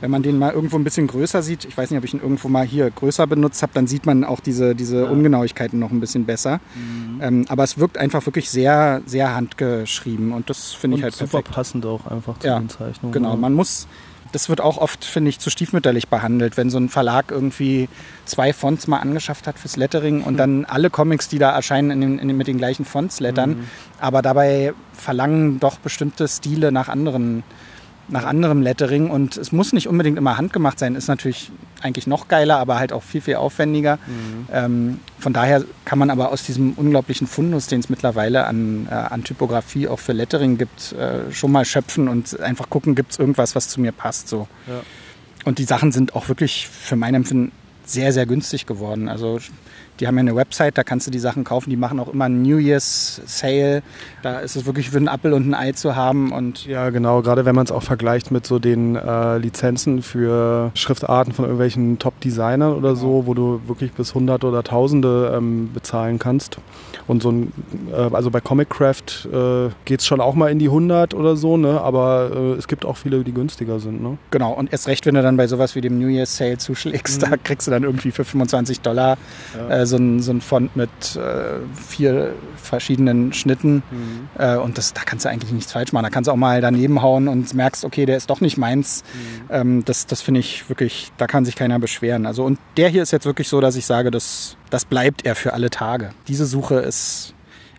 Wenn man den mal irgendwo ein bisschen größer sieht, ich weiß nicht, ob ich ihn irgendwo mal hier größer benutzt habe, dann sieht man auch diese, diese ja. Ungenauigkeiten noch ein bisschen besser. Mhm. Ähm, aber es wirkt einfach wirklich sehr, sehr handgeschrieben und das finde ich halt super perfekt. passend auch einfach zu ja, den Zeichnungen. Genau, man muss das wird auch oft, finde ich, zu stiefmütterlich behandelt, wenn so ein Verlag irgendwie zwei Fonts mal angeschafft hat fürs Lettering und dann alle Comics, die da erscheinen, in den, in den, mit den gleichen Fonts lettern, mhm. aber dabei verlangen doch bestimmte Stile nach anderen nach anderem Lettering und es muss nicht unbedingt immer handgemacht sein, ist natürlich eigentlich noch geiler, aber halt auch viel, viel aufwendiger. Mhm. Ähm, von daher kann man aber aus diesem unglaublichen Fundus, den es mittlerweile an, äh, an Typografie auch für Lettering gibt, äh, schon mal schöpfen und einfach gucken, gibt es irgendwas, was zu mir passt. So. Ja. Und die Sachen sind auch wirklich für mein Empfinden sehr, sehr günstig geworden. Also die haben ja eine Website, da kannst du die Sachen kaufen. Die machen auch immer einen New Year's Sale. Da ist es wirklich für einen Apfel und ein Ei zu haben. Und ja, genau. Gerade wenn man es auch vergleicht mit so den äh, Lizenzen für Schriftarten von irgendwelchen Top-Designern oder genau. so, wo du wirklich bis Hunderte oder Tausende ähm, bezahlen kannst. Und so ein, äh, also bei Comiccraft äh, geht es schon auch mal in die 100 oder so, ne? aber äh, es gibt auch viele, die günstiger sind. Ne? Genau. Und erst recht, wenn du dann bei sowas wie dem New Year's Sale zuschlägst, mhm. da kriegst du dann irgendwie für 25 Dollar ja. Äh, so, ein, so ein Font mit äh, vier verschiedenen Schnitten. Mhm. Äh, und das, da kannst du eigentlich nichts falsch machen. Da kannst du auch mal daneben hauen und merkst, okay, der ist doch nicht meins. Mhm. Ähm, das das finde ich wirklich, da kann sich keiner beschweren. Also, und der hier ist jetzt wirklich so, dass ich sage, das, das bleibt er für alle Tage. Diese Suche ist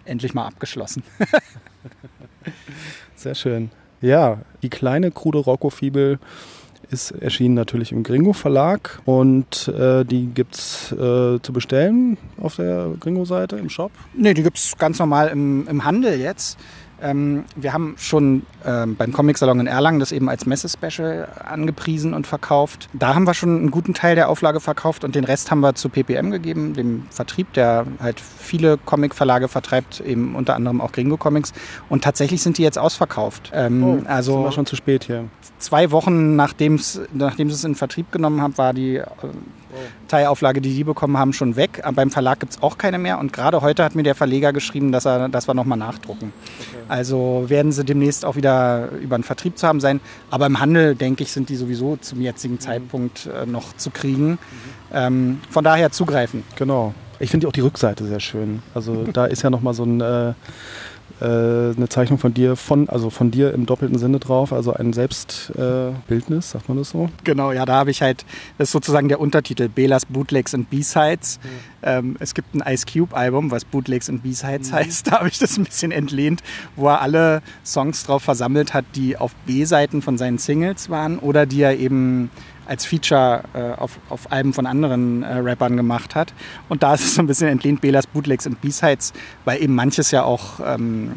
endlich mal abgeschlossen. Sehr schön. Ja, die kleine krude Rocco-Fibel ist erschienen natürlich im Gringo Verlag und äh, die gibt es äh, zu bestellen auf der Gringo-Seite im Shop? Nee, die gibt es ganz normal im, im Handel jetzt. Ähm, wir haben schon ähm, beim Comic-Salon in Erlangen das eben als Messe-Special angepriesen und verkauft. Da haben wir schon einen guten Teil der Auflage verkauft und den Rest haben wir zu PPM gegeben, dem Vertrieb, der halt viele Comic-Verlage vertreibt, eben unter anderem auch Gringo Comics. Und tatsächlich sind die jetzt ausverkauft. Ähm, oh, also sind wir schon zu spät hier. Zwei Wochen nachdem es in Vertrieb genommen haben, war die äh, Teilauflage, die die bekommen haben, schon weg. Aber beim Verlag gibt es auch keine mehr. Und gerade heute hat mir der Verleger geschrieben, dass, er, dass wir nochmal nachdrucken. Okay. Also werden sie demnächst auch wieder über einen Vertrieb zu haben sein. Aber im Handel, denke ich, sind die sowieso zum jetzigen mhm. Zeitpunkt äh, noch zu kriegen. Mhm. Ähm, von daher zugreifen. Genau. Ich finde auch die Rückseite sehr schön. Also da ist ja nochmal so ein... Äh äh, eine Zeichnung von dir, von, also von dir im doppelten Sinne drauf, also ein Selbstbildnis, äh, sagt man das so? Genau, ja, da habe ich halt, das ist sozusagen der Untertitel, Belas Bootlegs and B-Sides. Mhm. Ähm, es gibt ein Ice Cube Album, was Bootlegs and B-Sides mhm. heißt, da habe ich das ein bisschen entlehnt, wo er alle Songs drauf versammelt hat, die auf B-Seiten von seinen Singles waren oder die er eben als Feature äh, auf, auf Alben von anderen äh, Rappern gemacht hat. Und da ist es so ein bisschen entlehnt Belas Bootlegs und B-Sides, weil eben manches ja auch ähm,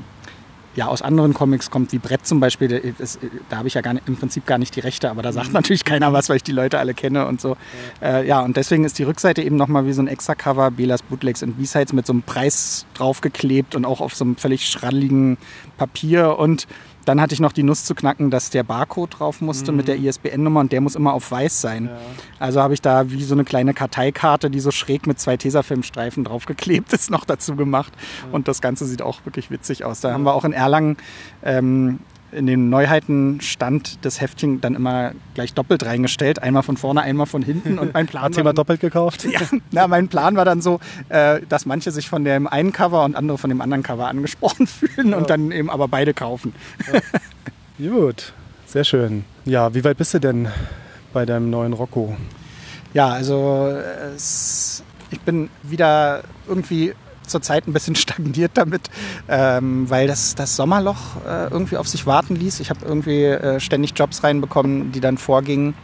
ja, aus anderen Comics kommt, wie Brett zum Beispiel. Das, da habe ich ja gar nicht, im Prinzip gar nicht die Rechte, aber da sagt mhm. natürlich keiner was, weil ich die Leute alle kenne und so. Ja, äh, ja und deswegen ist die Rückseite eben nochmal wie so ein Extra-Cover, Belas Bootlegs und B-Sides mit so einem Preis draufgeklebt und auch auf so einem völlig schraddeligen Papier und dann hatte ich noch die Nuss zu knacken, dass der Barcode drauf musste mhm. mit der ISBN-Nummer und der muss immer auf weiß sein. Ja. Also habe ich da wie so eine kleine Karteikarte, die so schräg mit zwei Tesafilmstreifen draufgeklebt ist, noch dazu gemacht. Mhm. Und das Ganze sieht auch wirklich witzig aus. Da haben wir auch in Erlangen ähm, in den Neuheiten stand das Heftchen dann immer gleich doppelt reingestellt. Einmal von vorne, einmal von hinten. Und mein Plan Hat jemand doppelt gekauft? Ja, na, mein Plan war dann so, äh, dass manche sich von dem einen Cover und andere von dem anderen Cover angesprochen fühlen ja. und dann eben aber beide kaufen. Ja. Gut, sehr schön. Ja, wie weit bist du denn bei deinem neuen Rocco? Ja, also es, ich bin wieder irgendwie zurzeit ein bisschen stagniert damit, ähm, weil das, das Sommerloch äh, irgendwie auf sich warten ließ. Ich habe irgendwie äh, ständig Jobs reinbekommen, die dann vorgingen.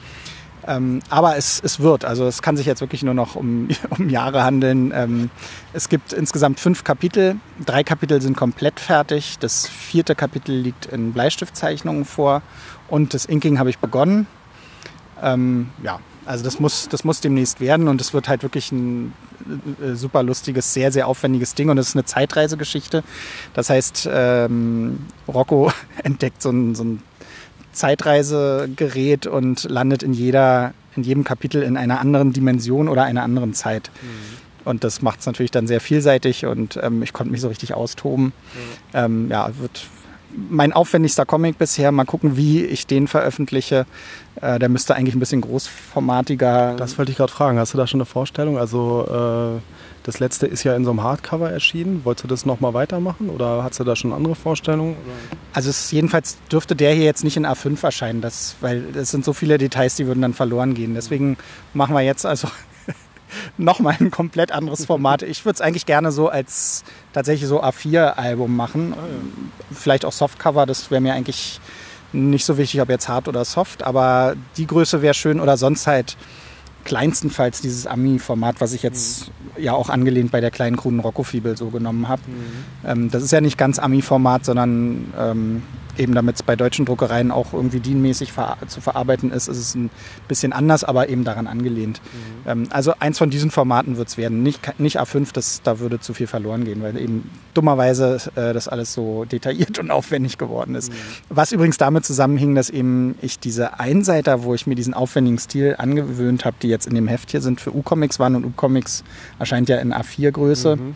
Ähm, aber es, es wird, also es kann sich jetzt wirklich nur noch um, um Jahre handeln. Ähm, es gibt insgesamt fünf Kapitel. Drei Kapitel sind komplett fertig. Das vierte Kapitel liegt in Bleistiftzeichnungen vor und das Inking habe ich begonnen. Ähm, ja, also das muss, das muss demnächst werden und es wird halt wirklich ein äh, super lustiges, sehr, sehr aufwendiges Ding und es ist eine Zeitreisegeschichte. Das heißt, ähm, Rocco entdeckt so ein, so ein Zeitreisegerät und landet in, jeder, in jedem Kapitel in einer anderen Dimension oder einer anderen Zeit. Mhm. Und das macht es natürlich dann sehr vielseitig und ähm, ich konnte mich so richtig austoben. Mhm. Ähm, ja, wird mein aufwendigster Comic bisher. Mal gucken, wie ich den veröffentliche. Äh, der müsste eigentlich ein bisschen großformatiger. Das wollte ich gerade fragen. Hast du da schon eine Vorstellung? Also äh, das letzte ist ja in so einem Hardcover erschienen. Wolltest du das nochmal weitermachen oder hast du da schon andere Vorstellungen? Also es, jedenfalls dürfte der hier jetzt nicht in A5 erscheinen, das, weil es sind so viele Details, die würden dann verloren gehen. Deswegen machen wir jetzt also nochmal ein komplett anderes Format. Ich würde es eigentlich gerne so als tatsächlich so A4-Album machen. Ja. Vielleicht auch Softcover, das wäre mir eigentlich nicht so wichtig, ob jetzt hart oder soft, aber die Größe wäre schön oder sonst halt kleinstenfalls dieses Ami-Format, was ich jetzt mhm. ja auch angelehnt bei der kleinen kruden Rocco-Fibel so genommen habe. Mhm. Ähm, das ist ja nicht ganz Ami-Format, sondern ähm, eben damit es bei deutschen Druckereien auch irgendwie dienmäßig ver zu verarbeiten ist, ist es ein bisschen anders, aber eben daran angelehnt. Mhm. Ähm, also eins von diesen Formaten wird es werden. Nicht, nicht A5, das, da würde zu viel verloren gehen, weil eben dummerweise äh, das alles so detailliert und aufwendig geworden ist. Mhm. Was übrigens damit zusammenhing, dass eben ich diese Einseiter, wo ich mir diesen aufwendigen Stil angewöhnt habe, die jetzt in dem Heft hier sind, für U-Comics waren und U-Comics erscheint ja in A4-Größe. Mhm.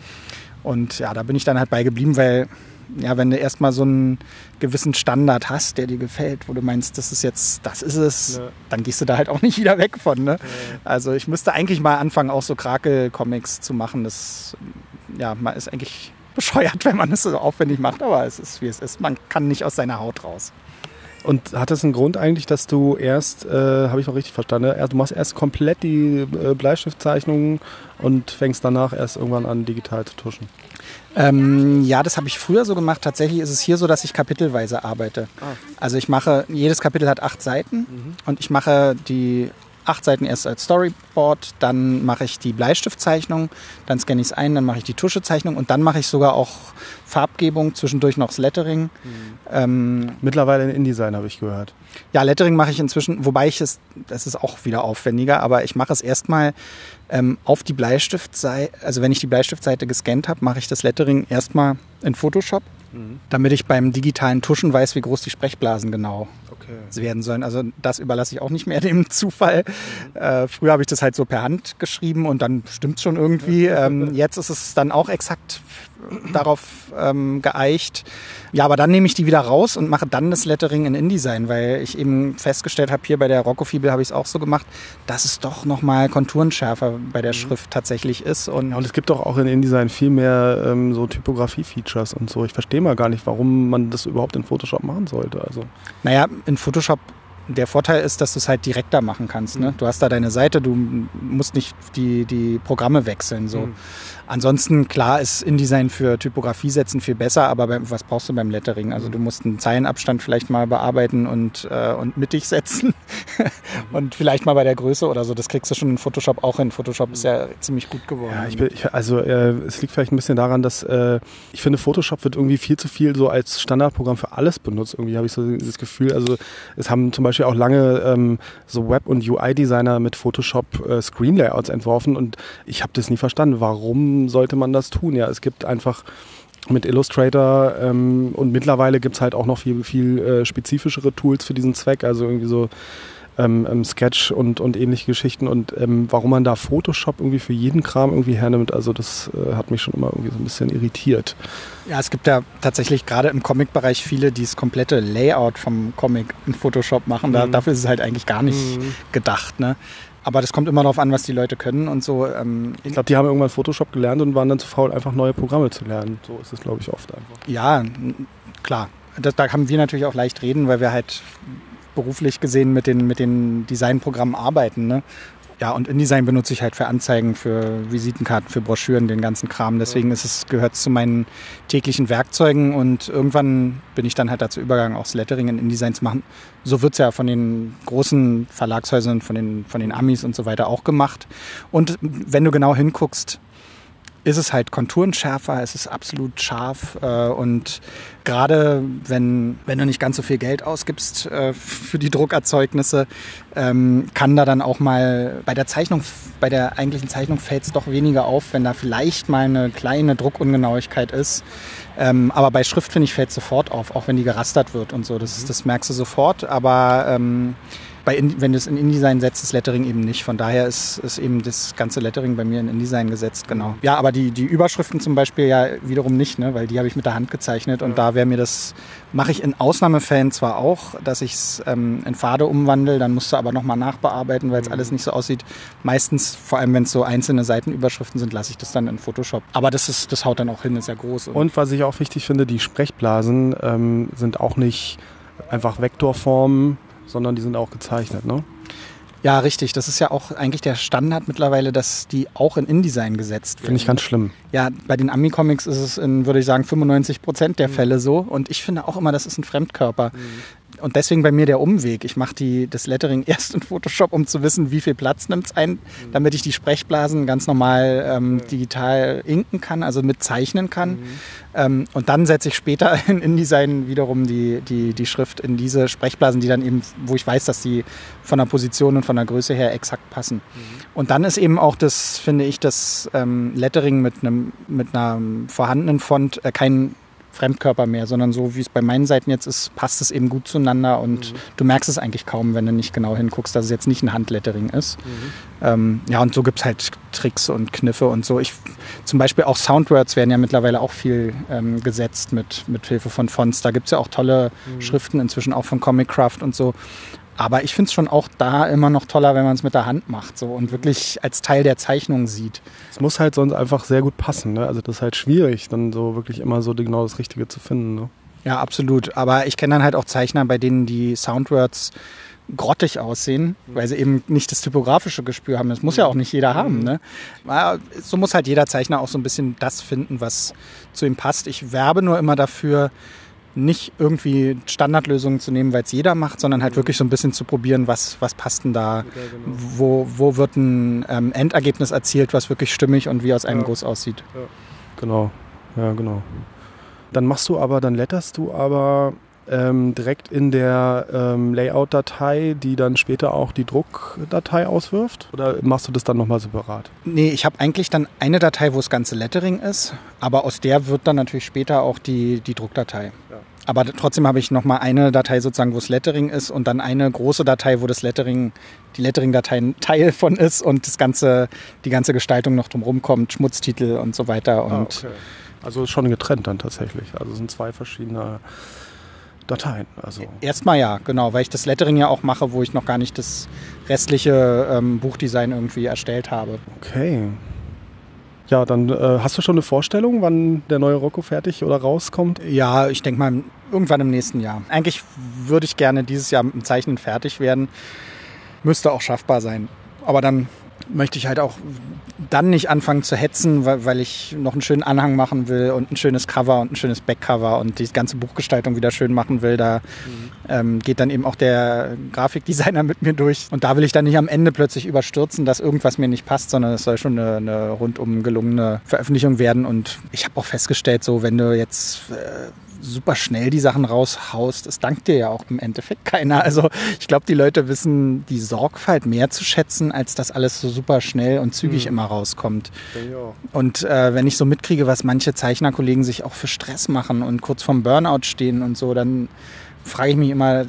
Und ja, da bin ich dann halt bei geblieben, weil ja, wenn du erstmal so einen gewissen Standard hast, der dir gefällt, wo du meinst, das ist jetzt, das ist es, ja. dann gehst du da halt auch nicht wieder weg von. Ne? Ja. Also ich müsste eigentlich mal anfangen, auch so Krakel-Comics zu machen. Das ja, man ist eigentlich bescheuert, wenn man es so aufwendig macht, aber es ist wie es ist. Man kann nicht aus seiner Haut raus. Und hat das einen Grund eigentlich, dass du erst, äh, habe ich noch richtig verstanden, du machst erst komplett die äh, Bleistiftzeichnungen und fängst danach erst irgendwann an, digital zu tuschen? Ähm, ja, das habe ich früher so gemacht. Tatsächlich ist es hier so, dass ich kapitelweise arbeite. Ah. Also ich mache, jedes Kapitel hat acht Seiten mhm. und ich mache die acht Seiten erst als Storyboard, dann mache ich die Bleistiftzeichnung, dann scanne ich es ein, dann mache ich die Tuschezeichnung und dann mache ich sogar auch Farbgebung, zwischendurch noch das Lettering. Mhm. Ähm, Mittlerweile in InDesign habe ich gehört. Ja, Lettering mache ich inzwischen, wobei ich es, das ist auch wieder aufwendiger, aber ich mache es erstmal ähm, auf die Bleistiftseite, also wenn ich die Bleistiftseite gescannt habe, mache ich das Lettering erstmal in Photoshop, mhm. damit ich beim digitalen Tuschen weiß, wie groß die Sprechblasen genau okay. werden sollen. Also das überlasse ich auch nicht mehr dem Zufall. Mhm. Äh, früher habe ich das halt so per Hand geschrieben und dann stimmt es schon irgendwie. Ähm, jetzt ist es dann auch exakt darauf ähm, geeicht. Ja, aber dann nehme ich die wieder raus und mache dann das Lettering in InDesign, weil ich eben festgestellt habe, hier bei der Rocco-Fibel habe ich es auch so gemacht, dass es doch nochmal konturenschärfer bei der mhm. Schrift tatsächlich ist. Und, ja, und es gibt doch auch in InDesign viel mehr ähm, so Typografie-Features und so. Ich verstehe mal gar nicht, warum man das überhaupt in Photoshop machen sollte. Also. Naja, in Photoshop der Vorteil ist, dass du es halt direkter machen kannst. Ne? Mhm. Du hast da deine Seite, du musst nicht die, die Programme wechseln. So. Mhm. Ansonsten, klar, ist InDesign für Typografie setzen viel besser, aber beim, was brauchst du beim Lettering? Also du musst einen Zeilenabstand vielleicht mal bearbeiten und, äh, und mittig setzen und vielleicht mal bei der Größe oder so. Das kriegst du schon in Photoshop auch hin. Photoshop ist ja ziemlich gut geworden. Ja, ich bin, ich, also äh, es liegt vielleicht ein bisschen daran, dass äh, ich finde, Photoshop wird irgendwie viel zu viel so als Standardprogramm für alles benutzt. Irgendwie habe ich so das Gefühl. Also es haben zum Beispiel auch lange ähm, so Web- und UI-Designer mit Photoshop äh, Screen-Layouts entworfen und ich habe das nie verstanden. Warum sollte man das tun? Ja, es gibt einfach mit Illustrator ähm, und mittlerweile gibt es halt auch noch viel, viel äh, spezifischere Tools für diesen Zweck, also irgendwie so ähm, ähm, Sketch und, und ähnliche Geschichten und ähm, warum man da Photoshop irgendwie für jeden Kram irgendwie hernimmt, also das äh, hat mich schon immer irgendwie so ein bisschen irritiert. Ja, es gibt ja tatsächlich gerade im Comic-Bereich viele, die das komplette Layout vom Comic in Photoshop machen. Da, mhm. Dafür ist es halt eigentlich gar nicht mhm. gedacht. Ne? Aber das kommt immer darauf an, was die Leute können und so. Ähm, ich glaube, die haben irgendwann Photoshop gelernt und waren dann zu faul, einfach neue Programme zu lernen. So ist es, glaube ich, oft einfach. Ja, klar. Das, da haben wir natürlich auch leicht reden, weil wir halt beruflich gesehen mit den, mit den Designprogrammen arbeiten. Ne? Ja, und InDesign benutze ich halt für Anzeigen, für Visitenkarten, für Broschüren, den ganzen Kram. Deswegen ist es, gehört es zu meinen täglichen Werkzeugen und irgendwann bin ich dann halt dazu übergegangen, auch das Lettering in InDesign zu machen. So wird es ja von den großen Verlagshäusern, von den, von den Amis und so weiter auch gemacht. Und wenn du genau hinguckst, ist es halt konturenschärfer, es ist absolut scharf äh, und gerade wenn, wenn du nicht ganz so viel Geld ausgibst äh, für die Druckerzeugnisse, ähm, kann da dann auch mal bei der Zeichnung, bei der eigentlichen Zeichnung fällt es doch weniger auf, wenn da vielleicht mal eine kleine Druckungenauigkeit ist. Ähm, aber bei Schrift, finde ich, fällt es sofort auf, auch wenn die gerastert wird und so. Das, das merkst du sofort, aber ähm, bei In wenn du es in InDesign setzt, das Lettering eben nicht. Von daher ist, ist eben das ganze Lettering bei mir in InDesign gesetzt, genau. Ja, aber die, die Überschriften zum Beispiel ja wiederum nicht, ne? weil die habe ich mit der Hand gezeichnet und da wäre mir das, mache ich in Ausnahmefällen zwar auch, dass ich es ähm, in Pfade umwandle, dann musst du aber nochmal nachbearbeiten, weil es mhm. alles nicht so aussieht. Meistens, vor allem wenn es so einzelne Seitenüberschriften sind, lasse ich das dann in Photoshop. Aber das, ist, das haut dann auch hin, ist ja groß. Und, und was ich auch wichtig finde, die Sprechblasen ähm, sind auch nicht einfach Vektorformen, sondern die sind auch gezeichnet, ne? Ja, richtig. Das ist ja auch eigentlich der Standard mittlerweile, dass die auch in InDesign gesetzt werden. Finde ich ganz schlimm. Ja, bei den Ami-Comics ist es in, würde ich sagen, 95 Prozent der mhm. Fälle so. Und ich finde auch immer, das ist ein Fremdkörper. Mhm und deswegen bei mir der Umweg. Ich mache das Lettering erst in Photoshop, um zu wissen, wie viel Platz nimmt es ein, mhm. damit ich die Sprechblasen ganz normal ähm, digital inken kann, also mit zeichnen kann. Mhm. Ähm, und dann setze ich später in InDesign wiederum die, die, die Schrift in diese Sprechblasen, die dann eben, wo ich weiß, dass die von der Position und von der Größe her exakt passen. Mhm. Und dann ist eben auch das, finde ich, das ähm, Lettering mit einem mit einer vorhandenen Font äh, kein Fremdkörper mehr, sondern so wie es bei meinen Seiten jetzt ist, passt es eben gut zueinander und mhm. du merkst es eigentlich kaum, wenn du nicht genau hinguckst, dass es jetzt nicht ein Handlettering ist. Mhm. Ähm, ja, und so gibt es halt Tricks und Kniffe und so. Ich, zum Beispiel auch Soundwords werden ja mittlerweile auch viel ähm, gesetzt mit, mit Hilfe von Fonts. Da gibt es ja auch tolle mhm. Schriften inzwischen auch von Comic Craft und so. Aber ich finde es schon auch da immer noch toller, wenn man es mit der Hand macht so, und wirklich als Teil der Zeichnung sieht. Es muss halt sonst einfach sehr gut passen. Ne? Also das ist halt schwierig, dann so wirklich immer so genau das Richtige zu finden. Ne? Ja, absolut. Aber ich kenne dann halt auch Zeichner, bei denen die Soundwords grottig aussehen, weil sie eben nicht das typografische Gespür haben. Das muss ja auch nicht jeder haben. Ne? So muss halt jeder Zeichner auch so ein bisschen das finden, was zu ihm passt. Ich werbe nur immer dafür, nicht irgendwie Standardlösungen zu nehmen, weil es jeder macht, sondern halt mhm. wirklich so ein bisschen zu probieren, was, was passt denn da, ja, genau. wo, wo wird ein ähm, Endergebnis erzielt, was wirklich stimmig und wie aus einem ja. Guss aussieht. Ja. Genau, ja genau. Dann machst du aber, dann letterst du aber ähm, direkt in der ähm, Layout-Datei, die dann später auch die Druckdatei auswirft? Oder machst du das dann nochmal separat? Nee, ich habe eigentlich dann eine Datei, wo das ganze Lettering ist, aber aus der wird dann natürlich später auch die, die Druckdatei. Ja. Aber trotzdem habe ich nochmal eine Datei sozusagen, wo das Lettering ist und dann eine große Datei, wo das Lettering, die Lettering-Datei ein Teil von ist und das ganze, die ganze Gestaltung noch drumherum kommt, Schmutztitel und so weiter. Ah, und ah, okay. Also schon getrennt dann tatsächlich. Also es sind zwei verschiedene Dateien. Also. Erstmal ja, genau, weil ich das Lettering ja auch mache, wo ich noch gar nicht das restliche ähm, Buchdesign irgendwie erstellt habe. Okay. Ja, dann äh, hast du schon eine Vorstellung, wann der neue Rocco fertig oder rauskommt? Ja, ich denke mal irgendwann im nächsten Jahr. Eigentlich würde ich gerne dieses Jahr mit dem Zeichnen fertig werden. Müsste auch schaffbar sein. Aber dann möchte ich halt auch dann nicht anfangen zu hetzen, weil, weil, ich noch einen schönen Anhang machen will und ein schönes Cover und ein schönes Backcover und die ganze Buchgestaltung wieder schön machen will. Da mhm. Ähm, geht dann eben auch der Grafikdesigner mit mir durch. Und da will ich dann nicht am Ende plötzlich überstürzen, dass irgendwas mir nicht passt, sondern es soll schon eine, eine rundum gelungene Veröffentlichung werden. Und ich habe auch festgestellt, so wenn du jetzt äh, super schnell die Sachen raushaust, das dankt dir ja auch im Endeffekt keiner. Also ich glaube, die Leute wissen die Sorgfalt mehr zu schätzen, als dass alles so super schnell und zügig mhm. immer rauskommt. Und äh, wenn ich so mitkriege, was manche Zeichnerkollegen sich auch für Stress machen und kurz vorm Burnout stehen und so, dann frage ich mich immer,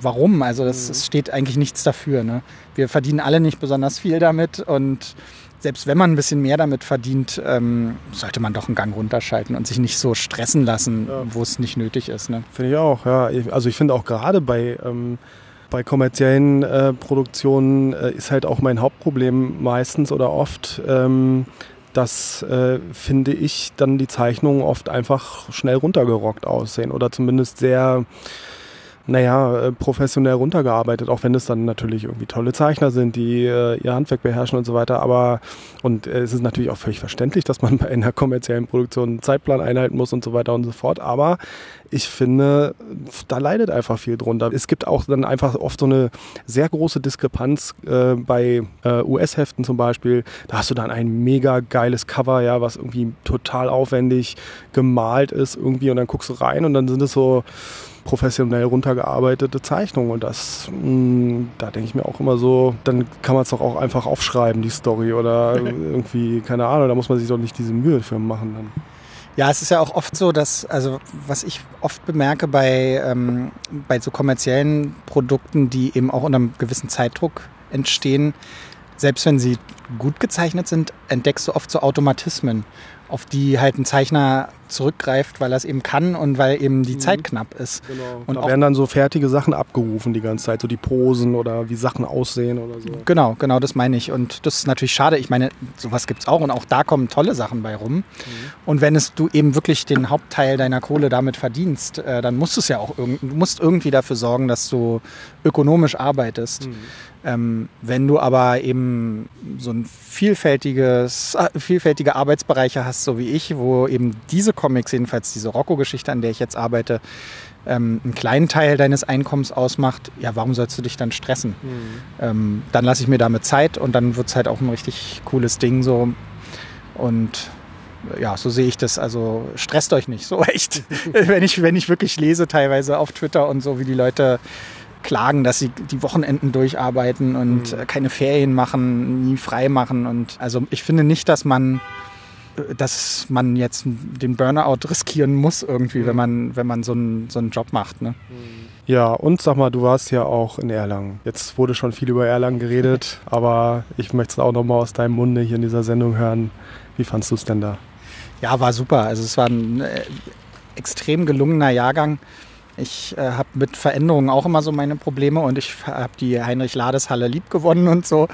warum? Also das, mhm. steht eigentlich nichts dafür. Ne? Wir verdienen alle nicht besonders viel damit und selbst wenn man ein bisschen mehr damit verdient, ähm, sollte man doch einen Gang runterschalten und sich nicht so stressen lassen, ja. wo es nicht nötig ist. Ne? Finde ich auch, ja. Also ich finde auch gerade bei, ähm, bei kommerziellen äh, Produktionen äh, ist halt auch mein Hauptproblem meistens oder oft, ähm, dass, äh, finde ich, dann die Zeichnungen oft einfach schnell runtergerockt aussehen oder zumindest sehr naja, äh, professionell runtergearbeitet, auch wenn es dann natürlich irgendwie tolle Zeichner sind, die äh, ihr Handwerk beherrschen und so weiter. Aber und äh, es ist natürlich auch völlig verständlich, dass man bei einer kommerziellen Produktion einen Zeitplan einhalten muss und so weiter und so fort. Aber ich finde, da leidet einfach viel drunter. Es gibt auch dann einfach oft so eine sehr große Diskrepanz äh, bei äh, US-Heften zum Beispiel. Da hast du dann ein mega geiles Cover, ja, was irgendwie total aufwendig gemalt ist irgendwie und dann guckst du rein und dann sind es so professionell runtergearbeitete Zeichnung. Und das, mh, mm, da denke ich mir auch immer so, dann kann man es doch auch einfach aufschreiben, die Story. Oder irgendwie, keine Ahnung, da muss man sich doch nicht diese Mühe für machen. Dann. Ja, es ist ja auch oft so, dass, also was ich oft bemerke bei, ähm, bei so kommerziellen Produkten, die eben auch unter einem gewissen Zeitdruck entstehen, selbst wenn sie gut gezeichnet sind, entdeckst du oft so Automatismen auf die halt ein Zeichner zurückgreift, weil er es eben kann und weil eben die mhm. Zeit knapp ist. Genau. Und da werden dann so fertige Sachen abgerufen die ganze Zeit, so die Posen oder wie Sachen aussehen oder so. Genau, genau, das meine ich. Und das ist natürlich schade. Ich meine, sowas gibt es auch und auch da kommen tolle Sachen bei rum. Mhm. Und wenn es du eben wirklich den Hauptteil deiner Kohle damit verdienst, äh, dann musst du es ja auch du musst irgendwie dafür sorgen, dass du ökonomisch arbeitest. Mhm. Ähm, wenn du aber eben so ein vielfältiges, äh, vielfältige Arbeitsbereiche hast, so wie ich, wo eben diese Comics, jedenfalls diese Rocco-Geschichte, an der ich jetzt arbeite, ähm, einen kleinen Teil deines Einkommens ausmacht, ja, warum sollst du dich dann stressen? Mhm. Ähm, dann lasse ich mir damit Zeit und dann wird es halt auch ein richtig cooles Ding so. Und ja, so sehe ich das. Also stresst euch nicht, so echt. wenn, ich, wenn ich wirklich lese, teilweise auf Twitter und so, wie die Leute klagen, dass sie die Wochenenden durcharbeiten und mhm. keine Ferien machen, nie frei machen. Und also ich finde nicht, dass man dass man jetzt den Burnout riskieren muss irgendwie, mhm. wenn man, wenn man so einen, so einen Job macht. Ne? Mhm. Ja, und sag mal, du warst ja auch in Erlangen. Jetzt wurde schon viel über Erlangen geredet, aber ich möchte es auch nochmal aus deinem Munde hier in dieser Sendung hören. Wie fandest du es denn da? Ja, war super. Also es war ein äh, extrem gelungener Jahrgang. Ich äh, habe mit Veränderungen auch immer so meine Probleme und ich habe die Heinrich-Lades-Halle lieb gewonnen und so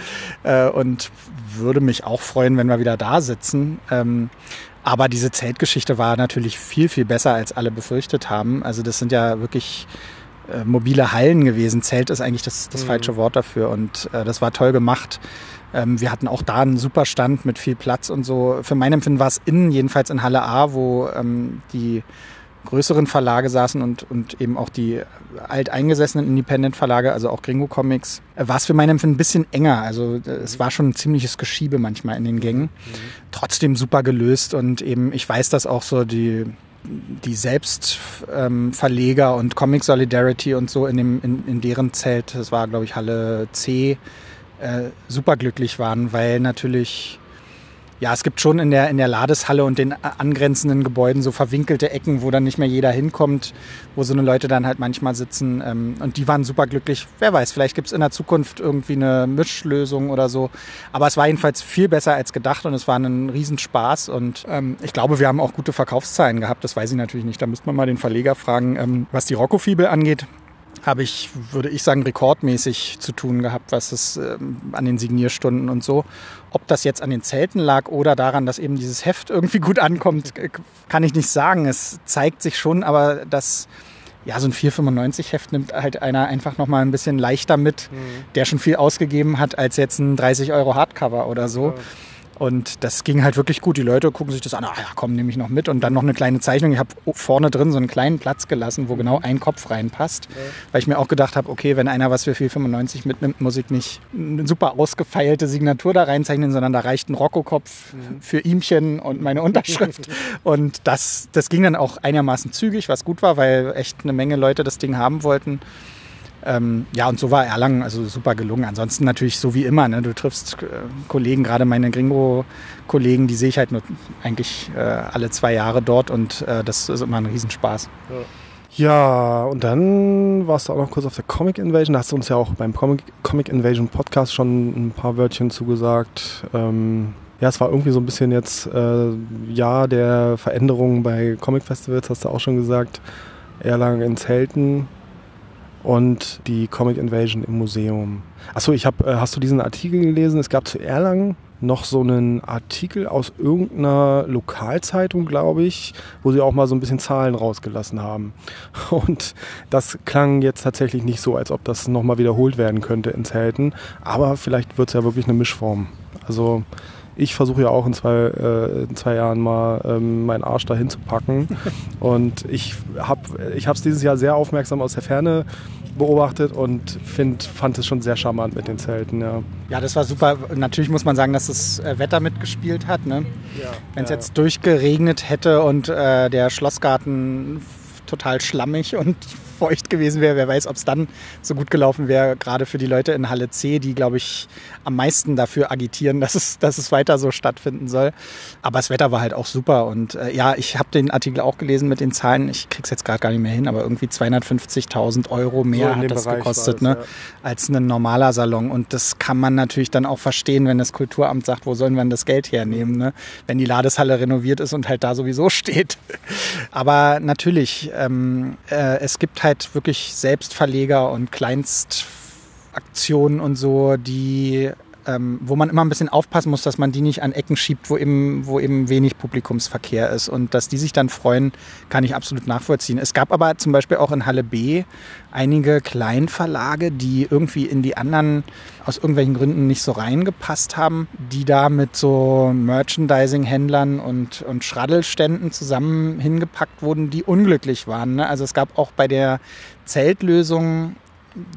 äh, und würde mich auch freuen, wenn wir wieder da sitzen. Ähm, aber diese Zeltgeschichte war natürlich viel, viel besser, als alle befürchtet haben. Also das sind ja wirklich äh, mobile Hallen gewesen. Zelt ist eigentlich das, das mhm. falsche Wort dafür und äh, das war toll gemacht. Ähm, wir hatten auch da einen super Stand mit viel Platz und so. Für mein Empfinden war es innen, jedenfalls in Halle A, wo ähm, die größeren Verlage saßen und, und eben auch die alteingesessenen Independent-Verlage, also auch Gringo Comics, war es für mein Empfinden ein bisschen enger. Also es war schon ein ziemliches Geschiebe manchmal in den Gängen. Mhm. Trotzdem super gelöst und eben, ich weiß, dass auch so die, die Selbstverleger ähm, und Comic Solidarity und so in, dem, in, in deren Zelt, das war glaube ich Halle C, äh, super glücklich waren, weil natürlich ja, es gibt schon in der, in der Ladeshalle und den angrenzenden Gebäuden so verwinkelte Ecken, wo dann nicht mehr jeder hinkommt, wo so eine Leute dann halt manchmal sitzen. Ähm, und die waren super glücklich. Wer weiß, vielleicht gibt es in der Zukunft irgendwie eine Mischlösung oder so. Aber es war jedenfalls viel besser als gedacht und es war ein Riesenspaß. Und ähm, ich glaube, wir haben auch gute Verkaufszahlen gehabt. Das weiß ich natürlich nicht. Da müsste man mal den Verleger fragen, ähm, was die Rocco-Fibel angeht habe ich, würde ich sagen, rekordmäßig zu tun gehabt, was es ähm, an den Signierstunden und so. Ob das jetzt an den Zelten lag oder daran, dass eben dieses Heft irgendwie gut ankommt, kann ich nicht sagen. Es zeigt sich schon, aber dass ja, so ein 495 Heft nimmt halt einer einfach noch mal ein bisschen leichter mit, mhm. der schon viel ausgegeben hat als jetzt ein 30 Euro Hardcover oder so. Ja. Und das ging halt wirklich gut. Die Leute gucken sich das an, ah ja, komm, nehme ich noch mit. Und dann noch eine kleine Zeichnung. Ich habe vorne drin so einen kleinen Platz gelassen, wo genau ein Kopf reinpasst. Ja. Weil ich mir auch gedacht habe, okay, wenn einer was für 4,95 mitnimmt, muss ich nicht eine super ausgefeilte Signatur da reinzeichnen, sondern da reicht ein Rocco-Kopf mhm. für ihmchen und meine Unterschrift. und das, das ging dann auch einigermaßen zügig, was gut war, weil echt eine Menge Leute das Ding haben wollten. Ähm, ja, und so war Erlangen also super gelungen. Ansonsten natürlich so wie immer. Ne? Du triffst äh, Kollegen, gerade meine Gringo-Kollegen, die sehe ich halt nur eigentlich äh, alle zwei Jahre dort und äh, das ist immer ein Riesenspaß. Ja. Ja, und dann warst du auch noch kurz auf der Comic Invasion. Da hast du uns ja auch beim Comic, Comic Invasion Podcast schon ein paar Wörtchen zugesagt. Ähm, ja, es war irgendwie so ein bisschen jetzt äh, Jahr der Veränderungen bei Comic Festivals, hast du auch schon gesagt. Erlangen in Zelten und die Comic Invasion im Museum. Achso, ich hab, äh, hast du diesen Artikel gelesen? Es gab zu Erlangen noch so einen Artikel aus irgendeiner Lokalzeitung, glaube ich, wo sie auch mal so ein bisschen Zahlen rausgelassen haben. Und das klang jetzt tatsächlich nicht so, als ob das nochmal wiederholt werden könnte in Zelten. Aber vielleicht wird es ja wirklich eine Mischform. Also ich versuche ja auch in zwei, äh, in zwei Jahren mal ähm, meinen Arsch dahin zu packen. Und ich habe es dieses Jahr sehr aufmerksam aus der Ferne beobachtet und find, fand es schon sehr charmant mit den Zelten. Ja. ja, das war super. Natürlich muss man sagen, dass das äh, Wetter mitgespielt hat. Ne? Ja, Wenn es ja. jetzt durchgeregnet hätte und äh, der Schlossgarten total schlammig und feucht gewesen wäre. Wer weiß, ob es dann so gut gelaufen wäre, gerade für die Leute in Halle C, die, glaube ich, am meisten dafür agitieren, dass es, dass es weiter so stattfinden soll. Aber das Wetter war halt auch super. Und äh, ja, ich habe den Artikel auch gelesen mit den Zahlen. Ich krieg's jetzt gerade gar nicht mehr hin, aber irgendwie 250.000 Euro mehr so hat das Bereich gekostet, es, ne? Ja. als ein normaler Salon. Und das kann man natürlich dann auch verstehen, wenn das Kulturamt sagt, wo sollen wir denn das Geld hernehmen, ne? wenn die Ladeshalle renoviert ist und halt da sowieso steht. Aber natürlich, ähm, äh, es gibt halt wirklich Selbstverleger und Kleinstaktionen und so, die ähm, wo man immer ein bisschen aufpassen muss, dass man die nicht an Ecken schiebt, wo eben, wo eben wenig Publikumsverkehr ist. Und dass die sich dann freuen, kann ich absolut nachvollziehen. Es gab aber zum Beispiel auch in Halle B einige Kleinverlage, die irgendwie in die anderen aus irgendwelchen Gründen nicht so reingepasst haben, die da mit so Merchandising-Händlern und, und Schraddelständen zusammen hingepackt wurden, die unglücklich waren. Ne? Also es gab auch bei der Zeltlösung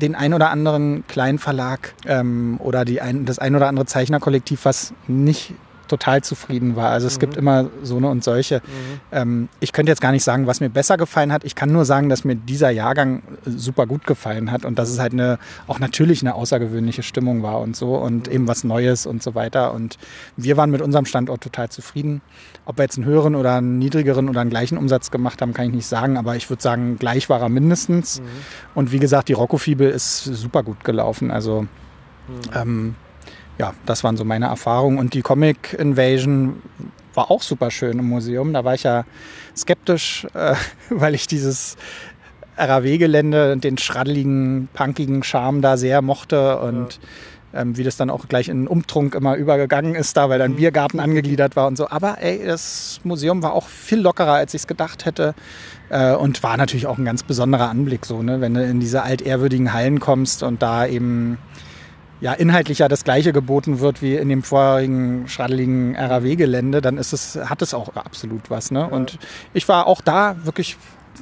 den ein oder anderen kleinen Verlag ähm, oder die ein, das ein oder andere Zeichnerkollektiv, was nicht total zufrieden war. Also es mhm. gibt immer so eine und solche. Mhm. Ähm, ich könnte jetzt gar nicht sagen, was mir besser gefallen hat. Ich kann nur sagen, dass mir dieser Jahrgang super gut gefallen hat und dass es halt eine, auch natürlich eine außergewöhnliche Stimmung war und so und mhm. eben was Neues und so weiter. Und wir waren mit unserem Standort total zufrieden. Ob wir jetzt einen höheren oder einen niedrigeren oder einen gleichen Umsatz gemacht haben, kann ich nicht sagen, aber ich würde sagen, gleich war er mindestens. Mhm. Und wie gesagt, die Rocco-Fibel ist super gut gelaufen. Also mhm. ähm, ja, das waren so meine Erfahrungen. Und die Comic Invasion war auch super schön im Museum. Da war ich ja skeptisch, äh, weil ich dieses RAW-Gelände und den schraddeligen, punkigen Charme da sehr mochte und ja. Ähm, wie das dann auch gleich in Umtrunk immer übergegangen ist da, weil dann mhm. Biergarten angegliedert war und so. Aber ey, das Museum war auch viel lockerer, als ich es gedacht hätte äh, und war natürlich auch ein ganz besonderer Anblick so, ne? wenn du in diese altehrwürdigen Hallen kommst und da eben ja inhaltlich ja das gleiche geboten wird wie in dem vorherigen schraddeligen RAW-Gelände, dann ist es, hat es auch absolut was. Ne? Ja. Und ich war auch da wirklich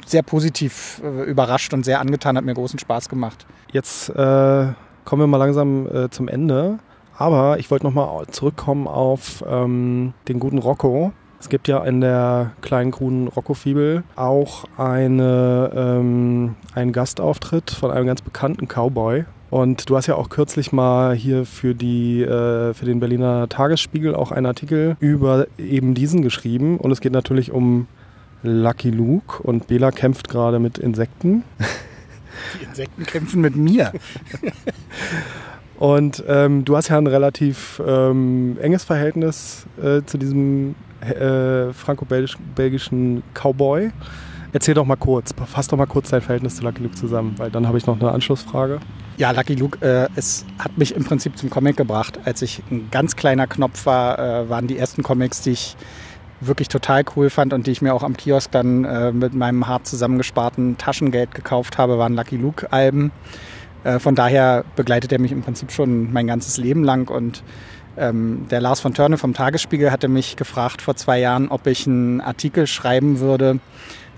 sehr positiv äh, überrascht und sehr angetan, hat mir großen Spaß gemacht. Jetzt äh, kommen wir mal langsam äh, zum Ende. Aber ich wollte nochmal zurückkommen auf ähm, den guten Rocco. Es gibt ja in der kleinen grünen Rocco-Fibel auch eine, ähm, einen Gastauftritt von einem ganz bekannten Cowboy, und du hast ja auch kürzlich mal hier für, die, äh, für den Berliner Tagesspiegel auch einen Artikel über eben diesen geschrieben. Und es geht natürlich um Lucky Luke und Bela kämpft gerade mit Insekten. Die Insekten kämpfen mit mir. und ähm, du hast ja ein relativ ähm, enges Verhältnis äh, zu diesem äh, franco-belgischen Cowboy. Erzähl doch mal kurz, fass doch mal kurz dein Verhältnis zu Lucky Luke zusammen, weil dann habe ich noch eine Anschlussfrage. Ja, Lucky Luke, äh, es hat mich im Prinzip zum Comic gebracht. Als ich ein ganz kleiner Knopf war, äh, waren die ersten Comics, die ich wirklich total cool fand und die ich mir auch am Kiosk dann äh, mit meinem hart zusammengesparten Taschengeld gekauft habe, waren Lucky Luke-Alben. Äh, von daher begleitet er mich im Prinzip schon mein ganzes Leben lang und ähm, der Lars von Törne vom Tagesspiegel hatte mich gefragt vor zwei Jahren, ob ich einen Artikel schreiben würde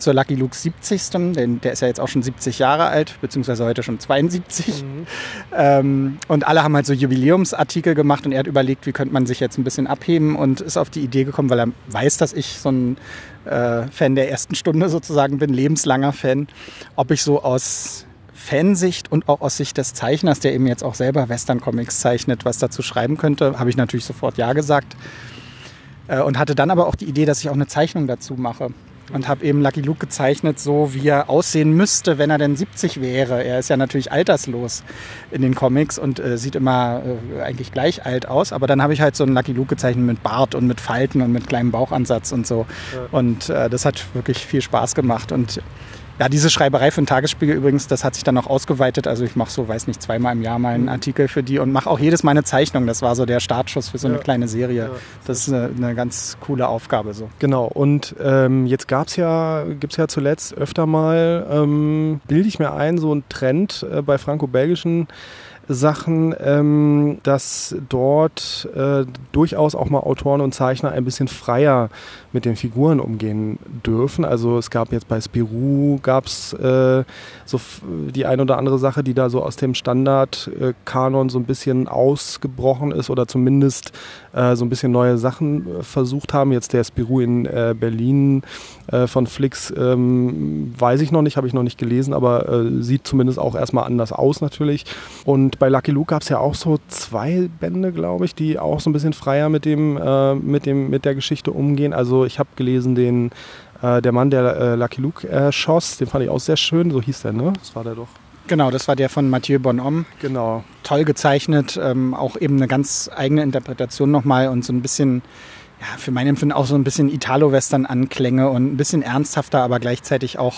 zur Lucky Luke 70. Denn der ist ja jetzt auch schon 70 Jahre alt, beziehungsweise heute schon 72. Mhm. Ähm, und alle haben halt so Jubiläumsartikel gemacht und er hat überlegt, wie könnte man sich jetzt ein bisschen abheben und ist auf die Idee gekommen, weil er weiß, dass ich so ein äh, Fan der ersten Stunde sozusagen bin, lebenslanger Fan, ob ich so aus Fansicht und auch aus Sicht des Zeichners, der eben jetzt auch selber Western-Comics zeichnet, was dazu schreiben könnte, habe ich natürlich sofort Ja gesagt. Äh, und hatte dann aber auch die Idee, dass ich auch eine Zeichnung dazu mache und habe eben Lucky Luke gezeichnet, so wie er aussehen müsste, wenn er denn 70 wäre. Er ist ja natürlich alterslos in den Comics und äh, sieht immer äh, eigentlich gleich alt aus. Aber dann habe ich halt so einen Lucky Luke gezeichnet mit Bart und mit Falten und mit kleinem Bauchansatz und so. Ja. Und äh, das hat wirklich viel Spaß gemacht. Und ja, diese Schreiberei für den Tagesspiegel übrigens, das hat sich dann noch ausgeweitet. Also ich mache so, weiß nicht, zweimal im Jahr mal einen mhm. Artikel für die und mache auch jedes Mal eine Zeichnung. Das war so der Startschuss für so eine ja. kleine Serie. Ja, das ist eine, eine, ganz coole Aufgabe so. Genau, und ähm, jetzt gab es ja, gibt es ja zuletzt öfter mal, ähm, bilde ich mir ein, so ein Trend äh, bei franco-belgischen Sachen, ähm, dass dort äh, durchaus auch mal Autoren und Zeichner ein bisschen freier mit den Figuren umgehen dürfen. Also es gab jetzt bei Spirou gab es äh, so die ein oder andere Sache, die da so aus dem Standardkanon so ein bisschen ausgebrochen ist oder zumindest äh, so ein bisschen neue Sachen äh, versucht haben. Jetzt der Spirou in äh, Berlin äh, von Flix ähm, weiß ich noch nicht, habe ich noch nicht gelesen, aber äh, sieht zumindest auch erstmal anders aus natürlich. Und bei Lucky Luke gab es ja auch so zwei Bände, glaube ich, die auch so ein bisschen freier mit dem, mit dem, mit der Geschichte umgehen. Also ich habe gelesen den äh, Der Mann, der äh, Lucky Luke erschoss, den fand ich auch sehr schön, so hieß der, ne? Das war der doch. Genau, das war der von Mathieu Bonhomme. Genau. Toll gezeichnet, ähm, auch eben eine ganz eigene Interpretation nochmal und so ein bisschen, ja, für mein Empfinden auch so ein bisschen Italo-Western-Anklänge und ein bisschen ernsthafter, aber gleichzeitig auch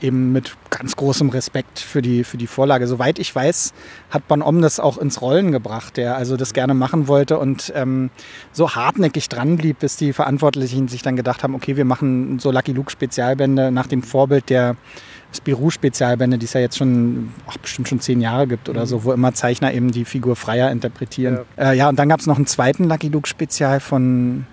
eben mit ganz großem Respekt für die, für die Vorlage. Soweit ich weiß, hat Bonhomme das auch ins Rollen gebracht, der also das gerne machen wollte und ähm, so hartnäckig dran blieb, bis die Verantwortlichen sich dann gedacht haben, okay, wir machen so Lucky Luke Spezialbände nach dem Vorbild der Spirou-Spezialbände, die es ja jetzt schon ach, bestimmt schon zehn Jahre gibt oder mhm. so, wo immer Zeichner eben die Figur freier interpretieren. Ja, äh, ja und dann gab es noch einen zweiten Lucky Luke-Spezial von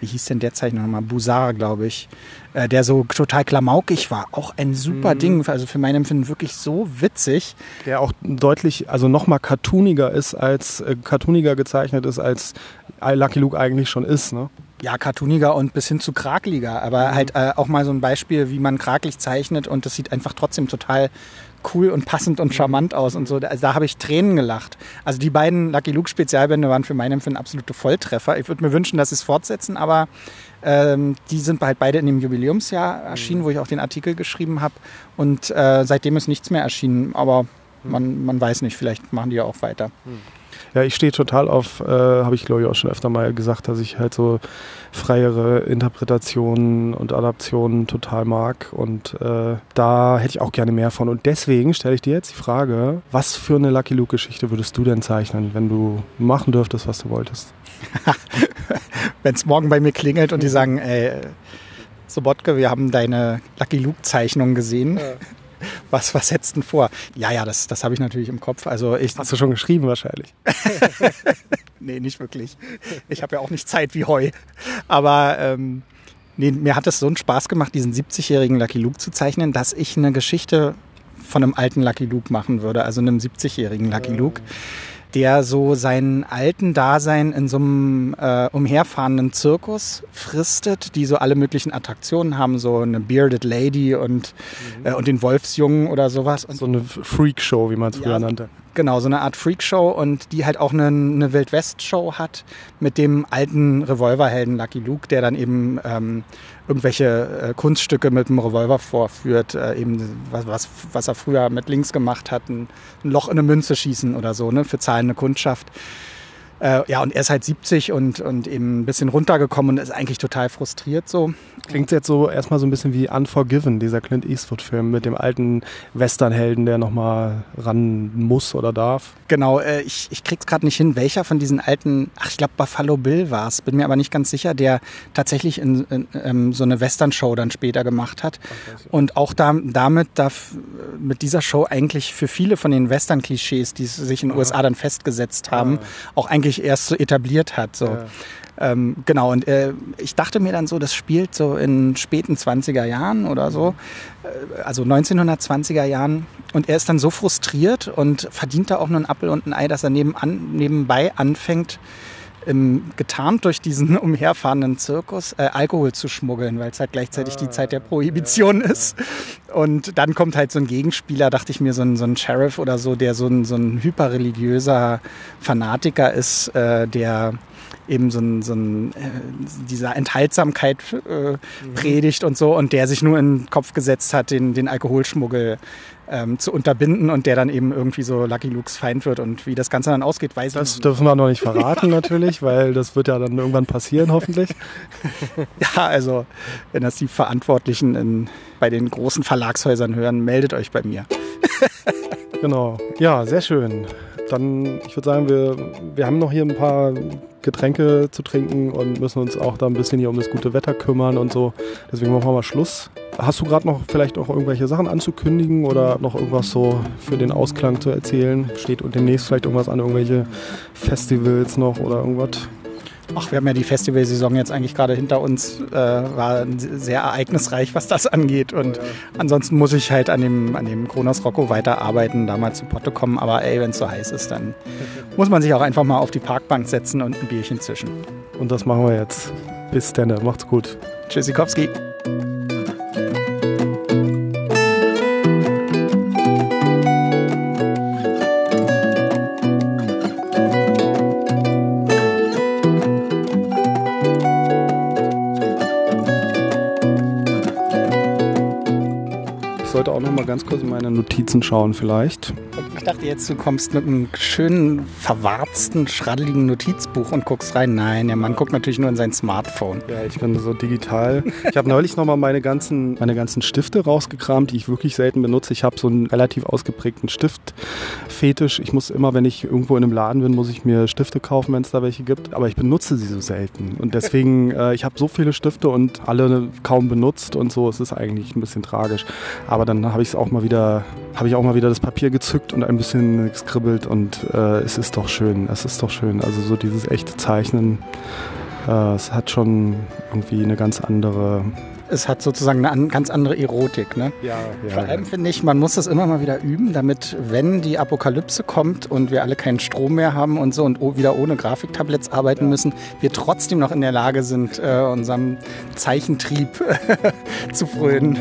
wie hieß denn der Zeichner nochmal? Busar, glaube ich, äh, der so total klamaukig war. Auch ein super mhm. Ding, also für mein Empfinden wirklich so witzig. Der auch deutlich, also nochmal cartooniger ist, als äh, cartooniger gezeichnet ist, als Lucky Luke eigentlich schon ist, ne? ja, cartooniger und bis hin zu krakeliger, aber mhm. halt äh, auch mal so ein Beispiel, wie man krakelig zeichnet und das sieht einfach trotzdem total cool und passend und charmant aus und so. Also da habe ich Tränen gelacht. Also die beiden Lucky Luke Spezialbände waren für meinen Empfinden absolute Volltreffer. Ich würde mir wünschen, dass sie es fortsetzen, aber ähm, die sind halt beide in dem Jubiläumsjahr erschienen, mhm. wo ich auch den Artikel geschrieben habe. Und äh, seitdem ist nichts mehr erschienen. Aber mhm. man, man weiß nicht, vielleicht machen die ja auch weiter. Mhm. Ja, ich stehe total auf, äh, habe ich glaube ich auch schon öfter mal gesagt, dass ich halt so freiere Interpretationen und Adaptionen total mag. Und äh, da hätte ich auch gerne mehr von. Und deswegen stelle ich dir jetzt die Frage, was für eine Lucky Luke-Geschichte würdest du denn zeichnen, wenn du machen dürftest, was du wolltest? wenn es morgen bei mir klingelt und die sagen, ey, Sobotke, wir haben deine Lucky Luke-Zeichnung gesehen. Ja. Was, was setzt denn vor? Ja, ja, das, das habe ich natürlich im Kopf. Also ich, Hast du schon geschrieben wahrscheinlich? nee, nicht wirklich. Ich habe ja auch nicht Zeit wie Heu. Aber ähm, nee, mir hat es so einen Spaß gemacht, diesen 70-jährigen Lucky Luke zu zeichnen, dass ich eine Geschichte von einem alten Lucky Luke machen würde, also einem 70-jährigen Lucky Luke der so seinen alten Dasein in so einem äh, umherfahrenden Zirkus fristet, die so alle möglichen Attraktionen haben, so eine Bearded Lady und, mhm. äh, und den Wolfsjungen oder sowas. so eine Freakshow, wie man es früher ja, nannte. Genau, so eine Art Freakshow und die halt auch eine, eine Wildwest-Show hat mit dem alten Revolverhelden Lucky Luke, der dann eben ähm, irgendwelche äh, Kunststücke mit dem Revolver vorführt, äh, eben was, was, was er früher mit links gemacht hat, ein, ein Loch in eine Münze schießen oder so, ne, für zahlende Kundschaft. Äh, ja, und er ist halt 70 und, und eben ein bisschen runtergekommen und ist eigentlich total frustriert so. Klingt jetzt so erstmal so ein bisschen wie Unforgiven, dieser Clint Eastwood-Film mit dem alten Westernhelden, der nochmal ran muss oder darf. Genau, äh, ich, ich krieg's gerade nicht hin, welcher von diesen alten, ach ich glaube Buffalo Bill war es, bin mir aber nicht ganz sicher, der tatsächlich in, in, ähm, so eine Western-Show dann später gemacht hat. Und auch da, damit darf mit dieser Show eigentlich für viele von den Western-Klischees, die sich in den USA dann festgesetzt haben, ah. auch eigentlich eigentlich erst so etabliert hat. So. Ja. Ähm, genau, und äh, ich dachte mir dann so, das spielt so in späten 20er Jahren oder so, äh, also 1920er Jahren. Und er ist dann so frustriert und verdient da auch nur einen Appel und ein Ei, dass er nebenan, nebenbei anfängt, ähm, getarnt durch diesen umherfahrenden Zirkus äh, Alkohol zu schmuggeln, weil es halt gleichzeitig die Zeit der Prohibition ist. Und dann kommt halt so ein Gegenspieler, dachte ich mir, so ein, so ein Sheriff oder so, der so ein, so ein hyperreligiöser Fanatiker ist, äh, der eben so ein, so ein äh, dieser Enthaltsamkeit äh, mhm. predigt und so und der sich nur in den Kopf gesetzt hat, den, den Alkoholschmuggel ähm, zu unterbinden und der dann eben irgendwie so Lucky Lukes Feind wird und wie das Ganze dann ausgeht, weiß das ich nicht. Das dürfen wir noch nicht verraten natürlich, weil das wird ja dann irgendwann passieren hoffentlich. ja, also wenn das die Verantwortlichen in, bei den großen Verlagshäusern hören, meldet euch bei mir. genau, ja, sehr schön. Dann, ich würde sagen, wir, wir haben noch hier ein paar Getränke zu trinken und müssen uns auch da ein bisschen hier um das gute Wetter kümmern und so. Deswegen machen wir mal Schluss. Hast du gerade noch vielleicht auch irgendwelche Sachen anzukündigen oder noch irgendwas so für den Ausklang zu erzählen? Steht demnächst vielleicht irgendwas an, irgendwelche Festivals noch oder irgendwas? Ach, wir haben ja die Festivalsaison jetzt eigentlich gerade hinter uns. Äh, war sehr ereignisreich, was das angeht. Und ja. ansonsten muss ich halt an dem, an dem Kronos Rocco weiterarbeiten, da mal zu Potte kommen. Aber ey, wenn es so heiß ist, dann muss man sich auch einfach mal auf die Parkbank setzen und ein Bierchen zischen. Und das machen wir jetzt. Bis dann, macht's gut. Tschüssikowski. Ganz kurz in meine Notizen schauen vielleicht. Ich dachte jetzt, du kommst mit einem schönen, verwarzten, schraddeligen Notizbuch und guckst rein. Nein, der Mann guckt natürlich nur in sein Smartphone. Ja, ich bin so digital. Ich habe neulich nochmal meine ganzen, meine ganzen Stifte rausgekramt, die ich wirklich selten benutze. Ich habe so einen relativ ausgeprägten Stiftfetisch. Ich muss immer, wenn ich irgendwo in einem Laden bin, muss ich mir Stifte kaufen, wenn es da welche gibt. Aber ich benutze sie so selten. Und deswegen, äh, ich habe so viele Stifte und alle kaum benutzt und so. Es ist eigentlich ein bisschen tragisch. Aber dann habe ich es auch mal wieder, habe ich auch mal wieder das Papier gezückt und ein bisschen skribbelt und äh, es ist doch schön, es ist doch schön. Also so dieses echte Zeichnen, äh, es hat schon irgendwie eine ganz andere es hat sozusagen eine ganz andere Erotik. Ne? Ja, ja, Vor allem ja. finde ich, man muss das immer mal wieder üben, damit, wenn die Apokalypse kommt und wir alle keinen Strom mehr haben und so und wieder ohne Grafiktabletts arbeiten ja. müssen, wir trotzdem noch in der Lage sind, äh, unserem Zeichentrieb zu frönen.